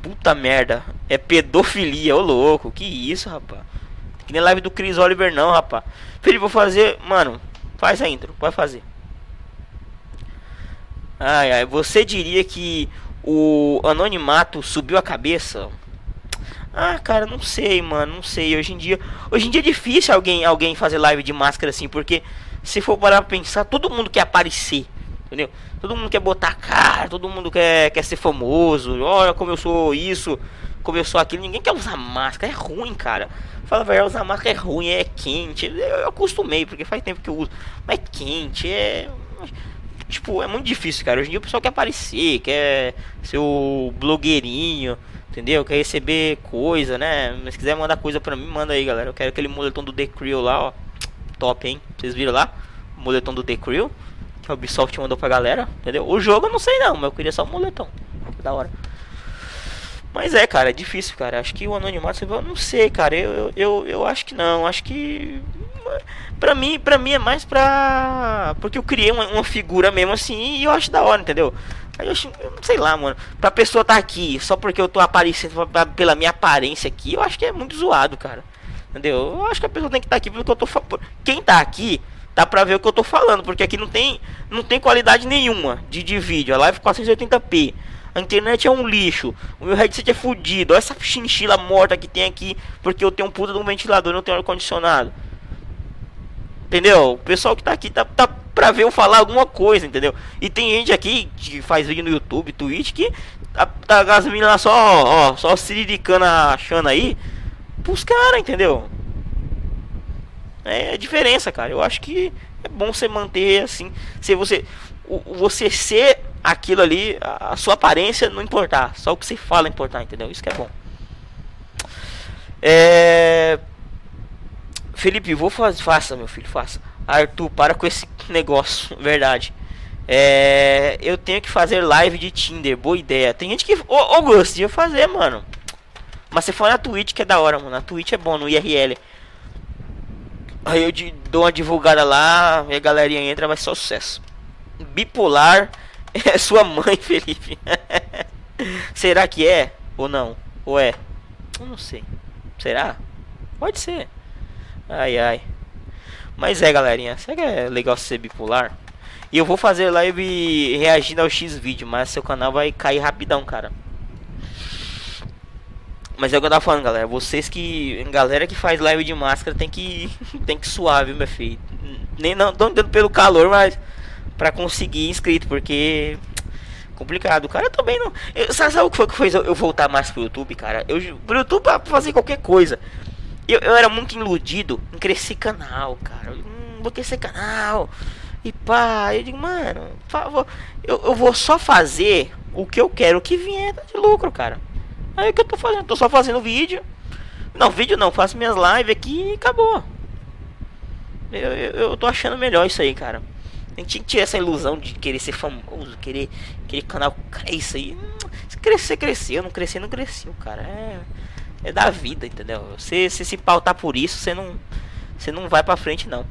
Puta merda. É pedofilia, ô louco. Que isso, rapaz. Que nem live do Chris Oliver não, rapaz. Felipe, vou fazer. Mano, faz a intro, pode fazer. Ai, ai, você diria que o anonimato subiu a cabeça? Ah, cara, não sei, mano, não sei. Hoje em dia, hoje em dia é difícil alguém, alguém fazer live de máscara assim, porque se for parar pra pensar, todo mundo quer aparecer. Entendeu? Todo mundo quer botar cara, todo mundo quer, quer ser famoso. Olha como eu sou isso, como eu sou aquilo. Ninguém quer usar máscara, é ruim, cara. Fala verdade, usar máscara é ruim, é quente. Eu, eu acostumei, porque faz tempo que eu uso. Mas é quente, é. Tipo, é muito difícil, cara. Hoje em dia o pessoal quer aparecer, quer ser o blogueirinho, entendeu? Quer receber coisa, né? Mas se quiser mandar coisa pra mim, manda aí, galera. Eu quero aquele moletom do The Crew lá, ó top, hein? Vocês viram lá? O moletom do The Crew. Que a Ubisoft mandou pra galera. Entendeu? O jogo eu não sei não, mas eu queria só o moletom. Que da hora. Mas é, cara, é difícil, cara. Acho que o anonimato, eu não sei, cara. Eu, eu, eu, eu acho que não. Acho que. Pra mim, pra mim é mais pra. Porque eu criei uma, uma figura mesmo assim e eu acho da hora, entendeu? Aí eu, sei lá, mano. Pra pessoa tá aqui só porque eu tô aparecendo pela minha aparência aqui, eu acho que é muito zoado, cara. Entendeu? Eu acho que a pessoa tem que estar tá aqui pelo que eu tô falando. Quem tá aqui, dá pra ver o que eu tô falando, porque aqui não tem, não tem qualidade nenhuma de, de vídeo. A live 480p. A internet é um lixo. O meu headset é fudido. Olha essa chinchila morta que tem aqui. Porque eu tenho um puta de um ventilador não tenho ar-condicionado. Entendeu? O pessoal que tá aqui tá, tá pra ver eu falar alguma coisa, entendeu? E tem gente aqui que faz vídeo no YouTube, Twitch, que tá, tá as meninas só, ó, só siriricando achando aí pros caras, entendeu? É a diferença, cara. Eu acho que é bom você manter assim. Se você. O, você ser aquilo ali, a, sua aparência não importar. Só o que você fala importar, entendeu? Isso que é bom. É. Felipe, vou fazer. Faça, meu filho, faça. Arthur, para com esse negócio, verdade. É, eu tenho que fazer live de Tinder, boa ideia. Tem gente que. Ô, ô Augusto, ia fazer, mano. Mas se for na Twitch que é da hora, mano. Na Twitch é bom, no IRL. Aí eu dou uma divulgada lá e a galerinha entra, vai ser sucesso. Bipolar é sua mãe, Felipe. Será que é? Ou não? Ou é? Eu não sei. Será? Pode ser. Ai ai. Mas é, galerinha. Será que é legal ser bipolar? E eu vou fazer live reagindo ao X vídeo, mas seu canal vai cair rapidão, cara. Mas é o que eu tava falando, galera. Vocês que. Galera que faz live de máscara tem que. tem que suar, viu, meu filho? Nem não tô entendendo pelo calor, mas. pra conseguir inscrito, porque complicado, cara. Eu também não. Eu, sabe, sabe o que foi que fez eu, voltar mais pro YouTube, cara? Eu pro YouTube pra fazer qualquer coisa. Eu, eu era muito iludido em crescer canal, cara. Hum, vou crescer canal. E pá, eu digo, mano, por favor, eu, eu vou só fazer o que eu quero que vier de lucro, cara. Aí o que eu tô fazendo? Tô só fazendo vídeo. Não, vídeo não, faço minhas lives aqui e acabou. Eu, eu, eu tô achando melhor isso aí, cara. A gente tinha que tirar essa ilusão de querer ser famoso, querer aquele canal cresça aí. Se crescer, cresceu, não crescer, não cresceu, cara. É, é da vida, entendeu? Você, você se pautar por isso, você não, você não vai pra frente, não.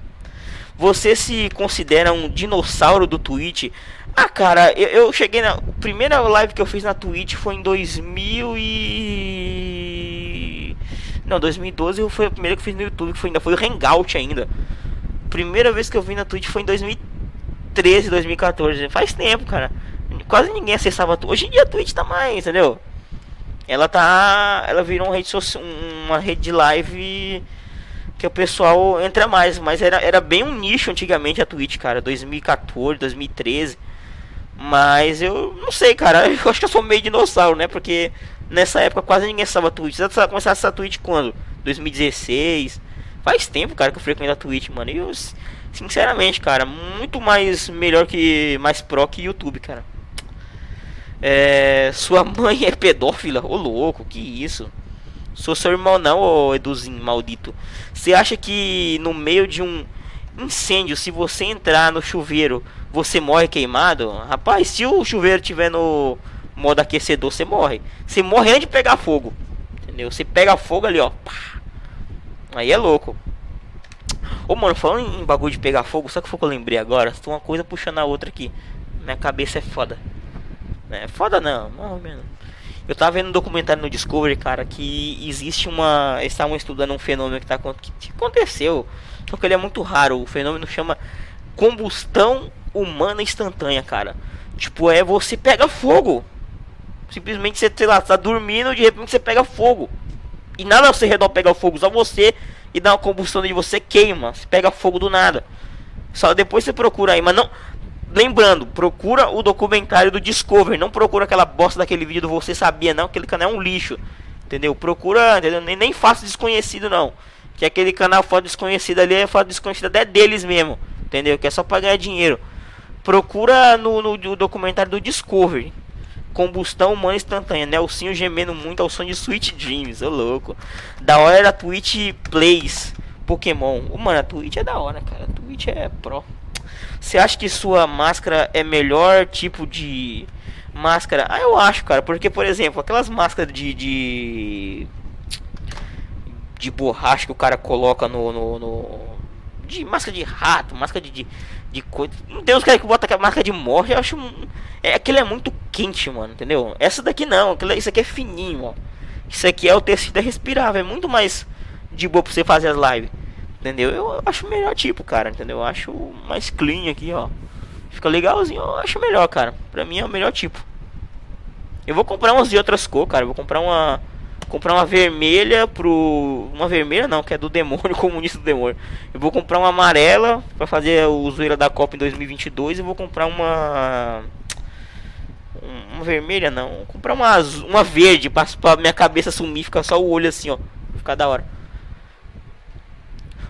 Você se considera um dinossauro do Twitch? Ah, cara, eu, eu cheguei na. Primeira live que eu fiz na Twitch foi em 2000 e. Não, 2012 foi a primeira que eu fiz no YouTube, que foi, ainda foi o Hangout ainda. Primeira vez que eu vi na Twitch foi em 2013, 2014. Faz tempo, cara. Quase ninguém acessava a Twitch. Hoje em dia a Twitch tá mais, entendeu? Ela tá. Ela virou uma rede, social, uma rede de live que o pessoal entra mais, mas era, era bem um nicho antigamente a Twitch, cara, 2014, 2013. Mas eu não sei, cara, eu acho que eu sou meio dinossauro, né? Porque nessa época quase ninguém estava Twitch. Você começar essa Twitch quando? 2016. Faz tempo, cara, que eu frequento a Twitch, mano. E eu, sinceramente, cara, muito mais melhor que mais pro que YouTube, cara. É, sua mãe é pedófila? Ô louco, que isso? Sou seu irmão não, ô Eduzinho maldito. Você acha que no meio de um incêndio, se você entrar no chuveiro, você morre queimado? Rapaz, se o chuveiro tiver no modo aquecedor, você morre. Você morre antes de pegar fogo. Entendeu? Você pega fogo ali, ó. Aí é louco. Ô, mano, falando em bagulho de pegar fogo, o que foi que eu lembrei agora? Tem uma coisa puxando a outra aqui. Minha cabeça é foda. É foda não, menos. Eu tava vendo um documentário no Discovery, cara, que existe uma. Eles estavam estudando um fenômeno que, tá, que aconteceu. Só que ele é muito raro. O fenômeno chama combustão humana instantânea, cara. Tipo, é você pega fogo. Simplesmente você, sei lá, tá dormindo, de repente você pega fogo. E nada ao seu redor pega fogo, só você e dá uma combustão de você queima. Você pega fogo do nada. Só depois você procura aí, mas não. Lembrando, procura o documentário do Discovery, não procura aquela bosta daquele vídeo do Você Sabia, não, aquele canal é um lixo. Entendeu? Procura, entendeu? Nem, nem faça desconhecido, não. Que aquele canal foto desconhecido ali é foto desconhecida até deles mesmo. Entendeu? Que é só pra ganhar dinheiro. Procura no, no, no documentário do Discovery. Combustão humana instantânea, Nelsinho gemendo muito ao som de Sweet Dreams, ô louco. Da hora era Twitch Plays Pokémon. Mano, a Twitch é da hora, cara. A Twitch é pro. Você acha que sua máscara é melhor tipo de máscara? Ah, eu acho, cara. Porque, por exemplo, aquelas máscaras de. de, de borracha que o cara coloca no, no, no. De máscara de rato, máscara de. de, de coisa. Deus, cara que bota aquela máscara de morte, eu acho. É, aquilo é muito quente, mano, entendeu? Essa daqui não, aquilo, isso aqui é fininho, ó. Isso aqui é o tecido é respirável, é muito mais de boa pra você fazer as lives. Entendeu? Eu acho melhor tipo, cara, entendeu? Eu acho mais clean aqui, ó. Fica legalzinho, eu acho melhor, cara. Pra mim é o melhor tipo. Eu vou comprar umas de outras cores, cara. Eu vou comprar uma. Comprar uma vermelha pro. Uma vermelha não, que é do demônio, comunista do demônio. Eu vou comprar uma amarela pra fazer o zoeira da Copa em 2022. E vou comprar uma. Uma vermelha não. Vou comprar uma, uma verde pra, pra minha cabeça sumir. Ficar só o olho assim, ó. Ficar da hora.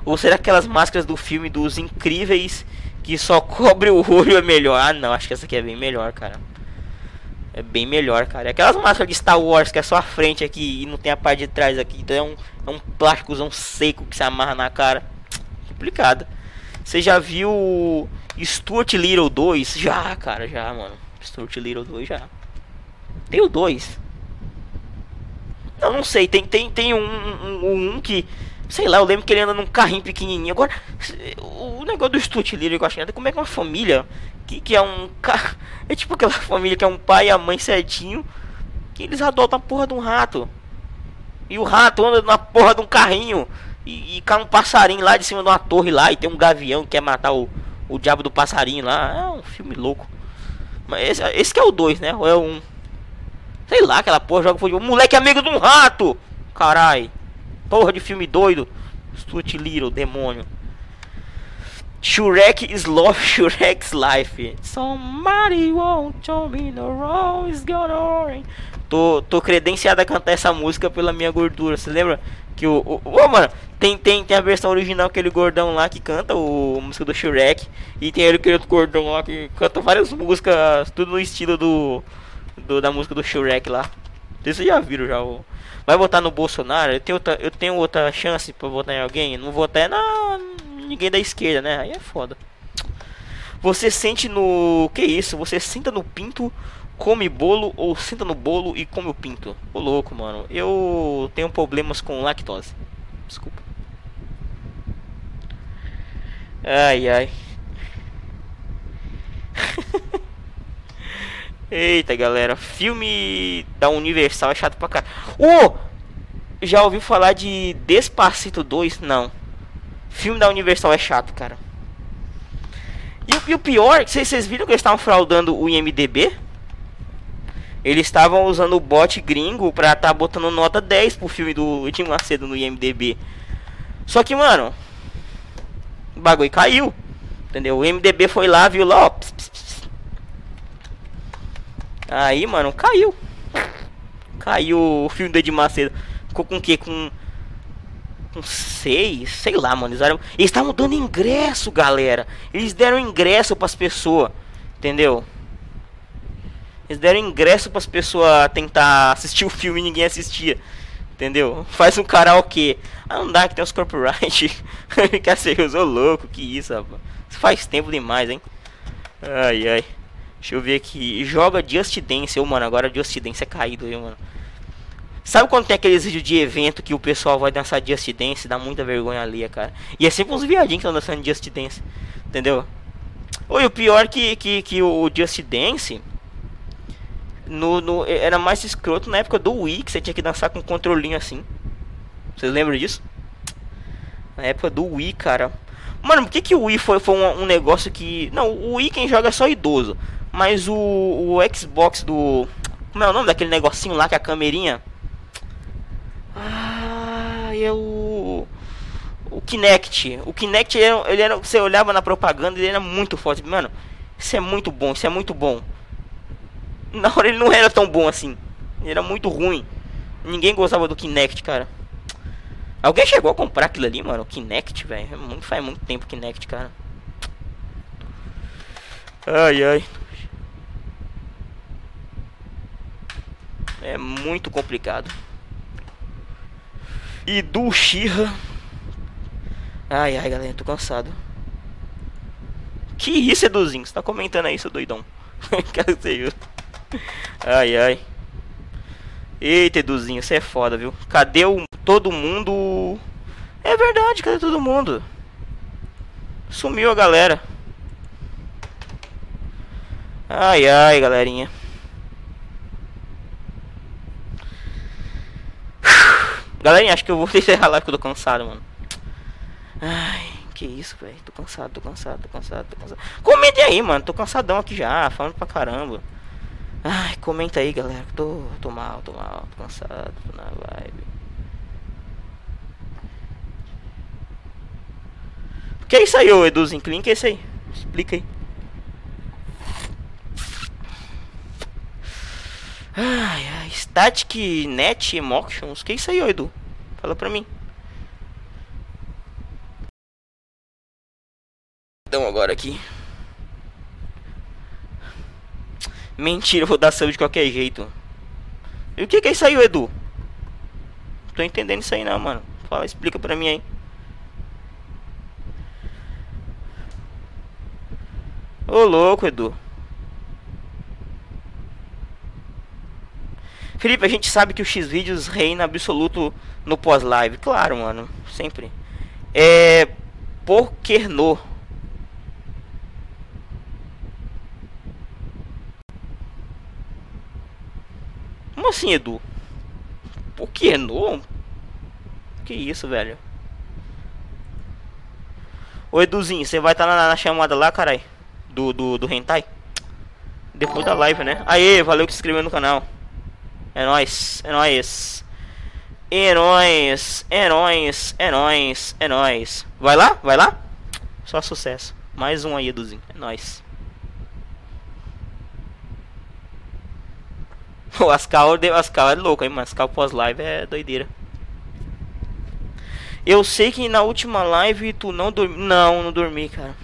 Ou será que aquelas máscaras do filme dos incríveis que só cobre o olho é melhor? Ah, não, acho que essa aqui é bem melhor, cara. É bem melhor, cara. É aquelas máscaras de Star Wars que é só a frente aqui e não tem a parte de trás aqui. Então é um, é um plásticozão seco que se amarra na cara. Complicado. Você já viu Stuart Little 2? Já, cara, já, mano. Stuart Little 2 já. Tem o 2. Não, não sei. Tem, tem, tem um, um, um que Sei lá, eu lembro que ele anda num carrinho pequenininho. Agora, o negócio do Stuart Little, eu acho que como é que uma família que, que é um carro. É tipo aquela família que é um pai e a mãe certinho. Que eles adotam a porra de um rato. E o rato anda na porra de um carrinho. E, e cai um passarinho lá de cima de uma torre lá. E tem um gavião que quer matar o, o diabo do passarinho lá. É um filme louco. Mas esse, esse que é o 2, né? Ou é o 1? Um. Sei lá, aquela porra joga futebol. Moleque amigo de um rato! Carai. Porra de filme doido. Stuart Little, demônio. Shrek is love, life. Somebody won't tell me the road is gonna Tô, tô credenciado a cantar essa música pela minha gordura. Você lembra que o. Ô, oh, mano, tem, tem, tem a versão original, aquele gordão lá que canta o, a música do Shrek. E tem aquele outro gordão lá que canta várias músicas, tudo no estilo do. do da música do Shrek lá. Vocês já viram já o. Vai votar no Bolsonaro? Eu tenho outra, eu tenho outra chance pra votar em alguém? Não votar é na ninguém da esquerda, né? Aí é foda. Você sente no. Que isso? Você senta no pinto, come bolo ou senta no bolo e come o pinto? Ô louco, mano. Eu tenho problemas com lactose. Desculpa. Ai ai. Eita galera, filme da Universal é chato pra cá. Oh! Já ouviu falar de Despacito 2? Não. Filme da Universal é chato, cara. E, e o pior, vocês, viram que eles estavam fraudando o IMDB? Eles estavam usando o bot gringo pra tá botando nota 10 pro filme do Tim Macedo no IMDB. Só que, mano, o bagulho caiu. Entendeu? O IMDB foi lá, viu lá, ó. Pss, pss, pss. Aí, mano, caiu. Caiu o filme do Edir Macedo. Ficou com o quê? Com com seis, sei lá, mano. Eles estavam dando ingresso, galera. Eles deram ingresso para as pessoas, entendeu? Eles deram ingresso para as pessoas tentar assistir o filme e ninguém assistia. Entendeu? Faz um karaokê. Ah, não dá que tem os copyright. Quer ser usou louco, que isso, rapaz. Isso faz tempo demais, hein? Ai, ai. Deixa eu ver aqui. Joga Just Dance, ô, mano. Agora Just Dance é caído, aí, mano. Sabe quando tem aqueles vídeos de evento que o pessoal vai dançar Just Dance? Dá muita vergonha ali, cara. E é sempre uns viadinhos que estão dançando Just Dance. Entendeu? Oi, o pior que, que, que o Just Dance no, no, era mais escroto na época do Wii, que você tinha que dançar com um controlinho assim. Vocês lembram disso? Na época do Wii, cara. Mano, por que, que o Wii foi, foi um, um negócio que. Não, o Wii quem joga é só idoso. Mas o, o Xbox do. Como é o nome daquele negocinho lá que é a camerinha? Ah, é o. O Kinect. O Kinect, ele era, ele era, Você olhava na propaganda ele era muito forte. Mano, isso é muito bom, isso é muito bom. Na hora ele não era tão bom assim. Ele era muito ruim. Ninguém gostava do Kinect, cara. Alguém chegou a comprar aquilo ali, mano? O Kinect, velho. É faz muito tempo Kinect, cara. Ai, ai. É muito complicado. E do Xirra. Ai, ai, galera, tô cansado. Que isso, Eduzinho? Você tá comentando aí, seu doidão? Ai, ai. Eita, Eduzinho, você é foda, viu? Cadê o todo mundo? É verdade, cadê todo mundo? Sumiu a galera. Ai, ai, galerinha. Galerinha, acho que eu vou encerrar a live que eu tô cansado, mano. Ai, que isso, velho. Tô cansado, tô cansado, tô cansado, tô cansado. Comentem aí, mano. Tô cansadão aqui já, falando pra caramba. Ai, comenta aí, galera. Tô, tô mal, tô mal, tô cansado, tô na vibe. O que é isso aí, ô Eduzinho? Que é isso aí? Explica aí. Ai, ai, Static Net Emotions. Que isso aí, Edu? Fala pra mim. Então agora aqui. Mentira, eu vou dar sub de qualquer jeito. E o que, que é isso aí, Edu? Não tô entendendo isso aí não, mano. Fala, explica pra mim aí. Ô louco, Edu. Felipe, a gente sabe que o X-Vídeos reina absoluto no pós-live. Claro, mano. Sempre. É. Pokerno. Como assim, Edu? Pokerno? Que isso, velho? Ô Eduzinho, você vai estar tá na, na, chamada lá, carai? Do, do, do Hentai? Depois da live, né? Aê, valeu que se inscreveu no canal. É nóis, é nóis. É nóis, é nóis. Vai lá, vai lá. Só sucesso. Mais um aí, Eduzinho. É nóis. O Ascal, Ascal é louco, hein, mano. Ascal pós-live é doideira. Eu sei que na última live tu não dormiu. Não, não dormi, cara.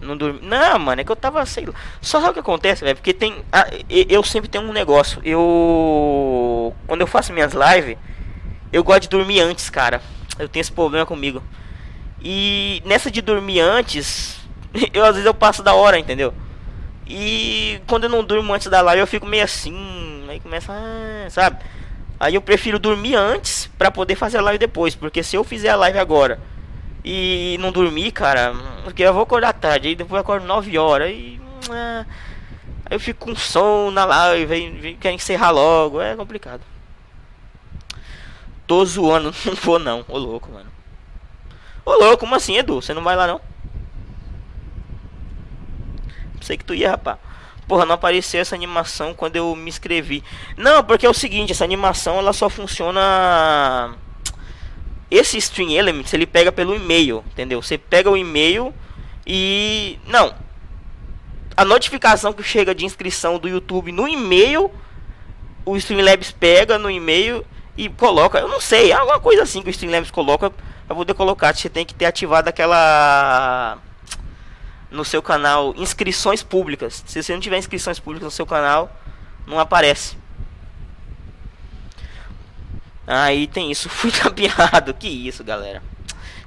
Não dormi. Não, mano, é que eu tava, sei lá. Só sabe o que acontece, velho? Porque tem. eu sempre tenho um negócio. Eu. Quando eu faço minhas lives, eu gosto de dormir antes, cara. Eu tenho esse problema comigo. E nessa de dormir antes, eu às vezes eu passo da hora, entendeu? E quando eu não durmo antes da live, eu fico meio assim. Aí começa, ah, sabe? Aí eu prefiro dormir antes para poder fazer a live depois, porque se eu fizer a live agora e não dormir, cara, porque eu vou acordar tarde, aí depois acordo 9 horas e ah, aí eu fico com som na live, aí quer encerrar logo, é complicado. Tô zoando, não vou não, ô louco, mano. Ô louco, como assim, Edu? Você não vai lá não? Sei que tu ia, rapaz. Porra, não apareceu essa animação quando eu me inscrevi. Não, porque é o seguinte, essa animação ela só funciona esse Stream Elements ele pega pelo e-mail, entendeu? Você pega o e-mail e não. A notificação que chega de inscrição do YouTube no e-mail, o Streamlabs pega no e-mail e coloca, eu não sei, é alguma coisa assim que o Streamlabs coloca para poder colocar. Você tem que ter ativado aquela no seu canal inscrições públicas. Se você não tiver inscrições públicas no seu canal, não aparece. Aí tem isso, fui tapeado. Que isso, galera.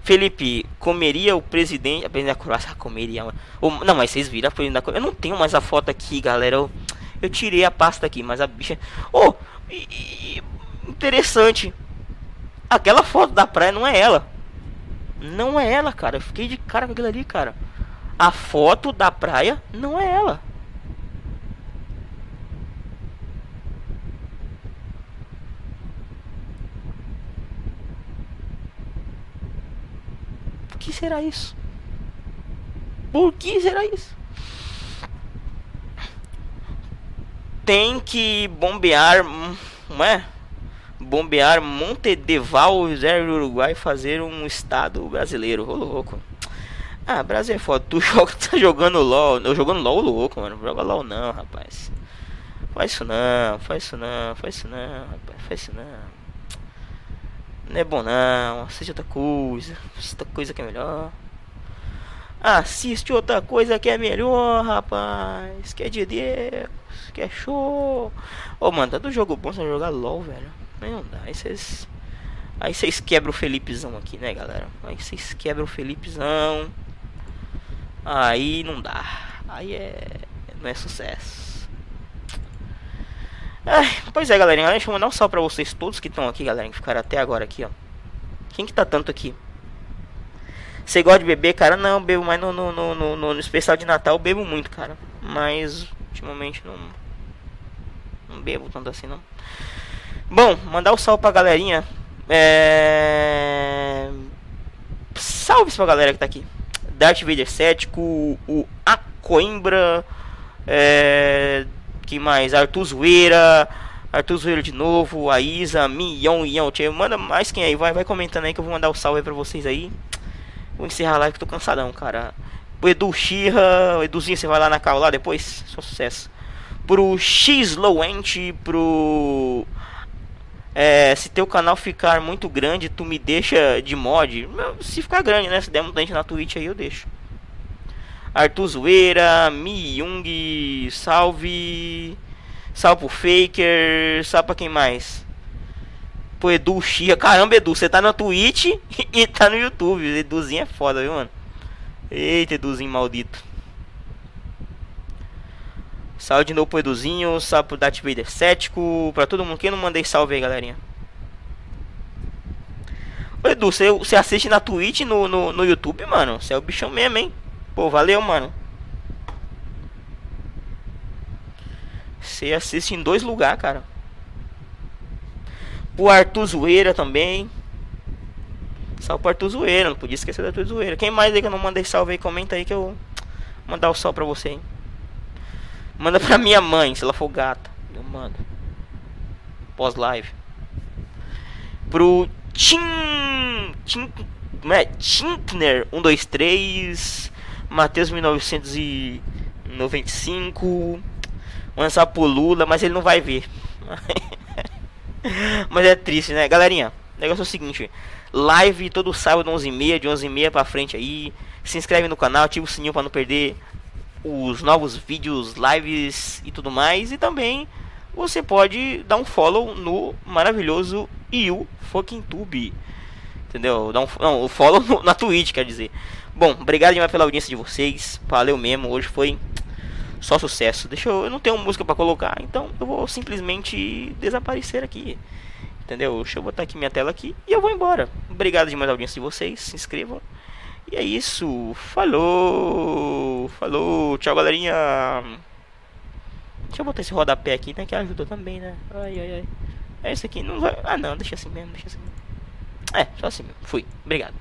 Felipe, comeria o presidente. A presidente da Croácia comeria. Oh, não, mas vocês viram a presidente da Croácia. Eu não tenho mais a foto aqui, galera. Eu, eu tirei a pasta aqui, mas a bicha. Oh, e, e, interessante. Aquela foto da praia não é ela. Não é ela, cara. Eu fiquei de cara com aquilo ali, cara. A foto da praia não é ela. Que será isso? Por que será isso? Tem que bombear, não é? Bombear Montedeval, do Uruguai, fazer um estado brasileiro. Ô louco. Ah, Brasil é foda. Tu joga, tá jogando LOL. Eu jogando LOL louco, mano. Joga LOL não, rapaz. Faz isso não, faz isso não, faz isso não, rapaz. Faz isso não. Não é bom não, assiste outra coisa, outra coisa que é melhor. Assiste outra coisa que é melhor, rapaz. Que é de Deus, que é show. Ô, oh, mano, tá do jogo bom você jogar LOL, velho. Não dá, aí vocês... Aí vocês quebram o Felipezão aqui, né, galera? Aí vocês quebram o Felipezão. Aí não dá. Aí é... Não é sucesso. Pois é, galerinha. Deixa eu mandar um salve pra vocês todos que estão aqui, galera. Que ficaram até agora aqui, ó. Quem que tá tanto aqui? Você gosta de beber, cara? Não, bebo mais no, no, no, no, no especial de Natal. bebo muito, cara. Mas, ultimamente, não... Não bebo tanto assim, não. Bom, mandar um salve pra galerinha. É... Salve pra galera que tá aqui. Darth Vader cético, o Acoimbra... É que mais? Arthur Zoeira. Arthur Zoeira de novo. A Isa, Mion, Ion. Manda mais quem aí. Vai, vai comentando aí que eu vou mandar o um salve aí pra vocês aí. Vou encerrar a live que tô cansadão, cara. O Edu Xirra. O Eduzinho, você vai lá na cal lá depois? Só sucesso. Pro X Lowent. Pro. É, se teu canal ficar muito grande, tu me deixa de mod. Se ficar grande, né? Se der muita gente na Twitch aí, eu deixo. Arthur Zoeira, Mi Young, salve. Salve pro Faker, salve pra quem mais? Pro Edu Xia. Caramba, Edu, você tá na Twitch e tá no YouTube. Eduzinho é foda, viu, mano? Eita, Eduzinho maldito. Salve de novo pro Eduzinho, salve pro Darth Vader cético, pra todo mundo. Quem não mandei salve aí, galerinha? Ô Edu, você, você assiste na Twitch no, no, no YouTube, mano? Você é o bichão mesmo, hein? Pô, valeu, mano. Você assiste em dois lugares, cara. O Arthur Zoeira também. Salve pro Arthur Zoeira, não podia esquecer do Arthur Zoeira. Quem mais aí que eu não mandei salve aí, comenta aí que eu mandar o salve pra você, hein. Manda pra minha mãe, se ela for gata. Eu mando. Pós-live. Pro Tim. Tim é? Tintner 123, Matheus 1995. Vou lançar pro Lula, mas ele não vai ver. mas é triste, né? Galerinha, o negócio é o seguinte: live todo sábado 11h30, de 11h30 pra frente aí. Se inscreve no canal, ativa o sininho para não perder os novos vídeos, lives e tudo mais. E também você pode dar um follow no maravilhoso You Fucking Tube. Entendeu? Dá um, não, o follow no, na Twitch, quer dizer. Bom, obrigado demais pela audiência de vocês. Valeu mesmo. Hoje foi só sucesso. Deixa eu, eu não tenho música para colocar, então eu vou simplesmente desaparecer aqui. Entendeu? Deixa eu botar aqui minha tela aqui e eu vou embora. Obrigado demais pela audiência de vocês. Se inscrevam. E é isso. Falou. Falou. Tchau, galerinha. Deixa eu botar esse rodapé aqui, né? Que ajuda também, né? Ai, ai, ai. É esse aqui. Não vai... Ah, não. Deixa assim mesmo. Deixa assim mesmo. É, só assim mesmo. Fui. Obrigado.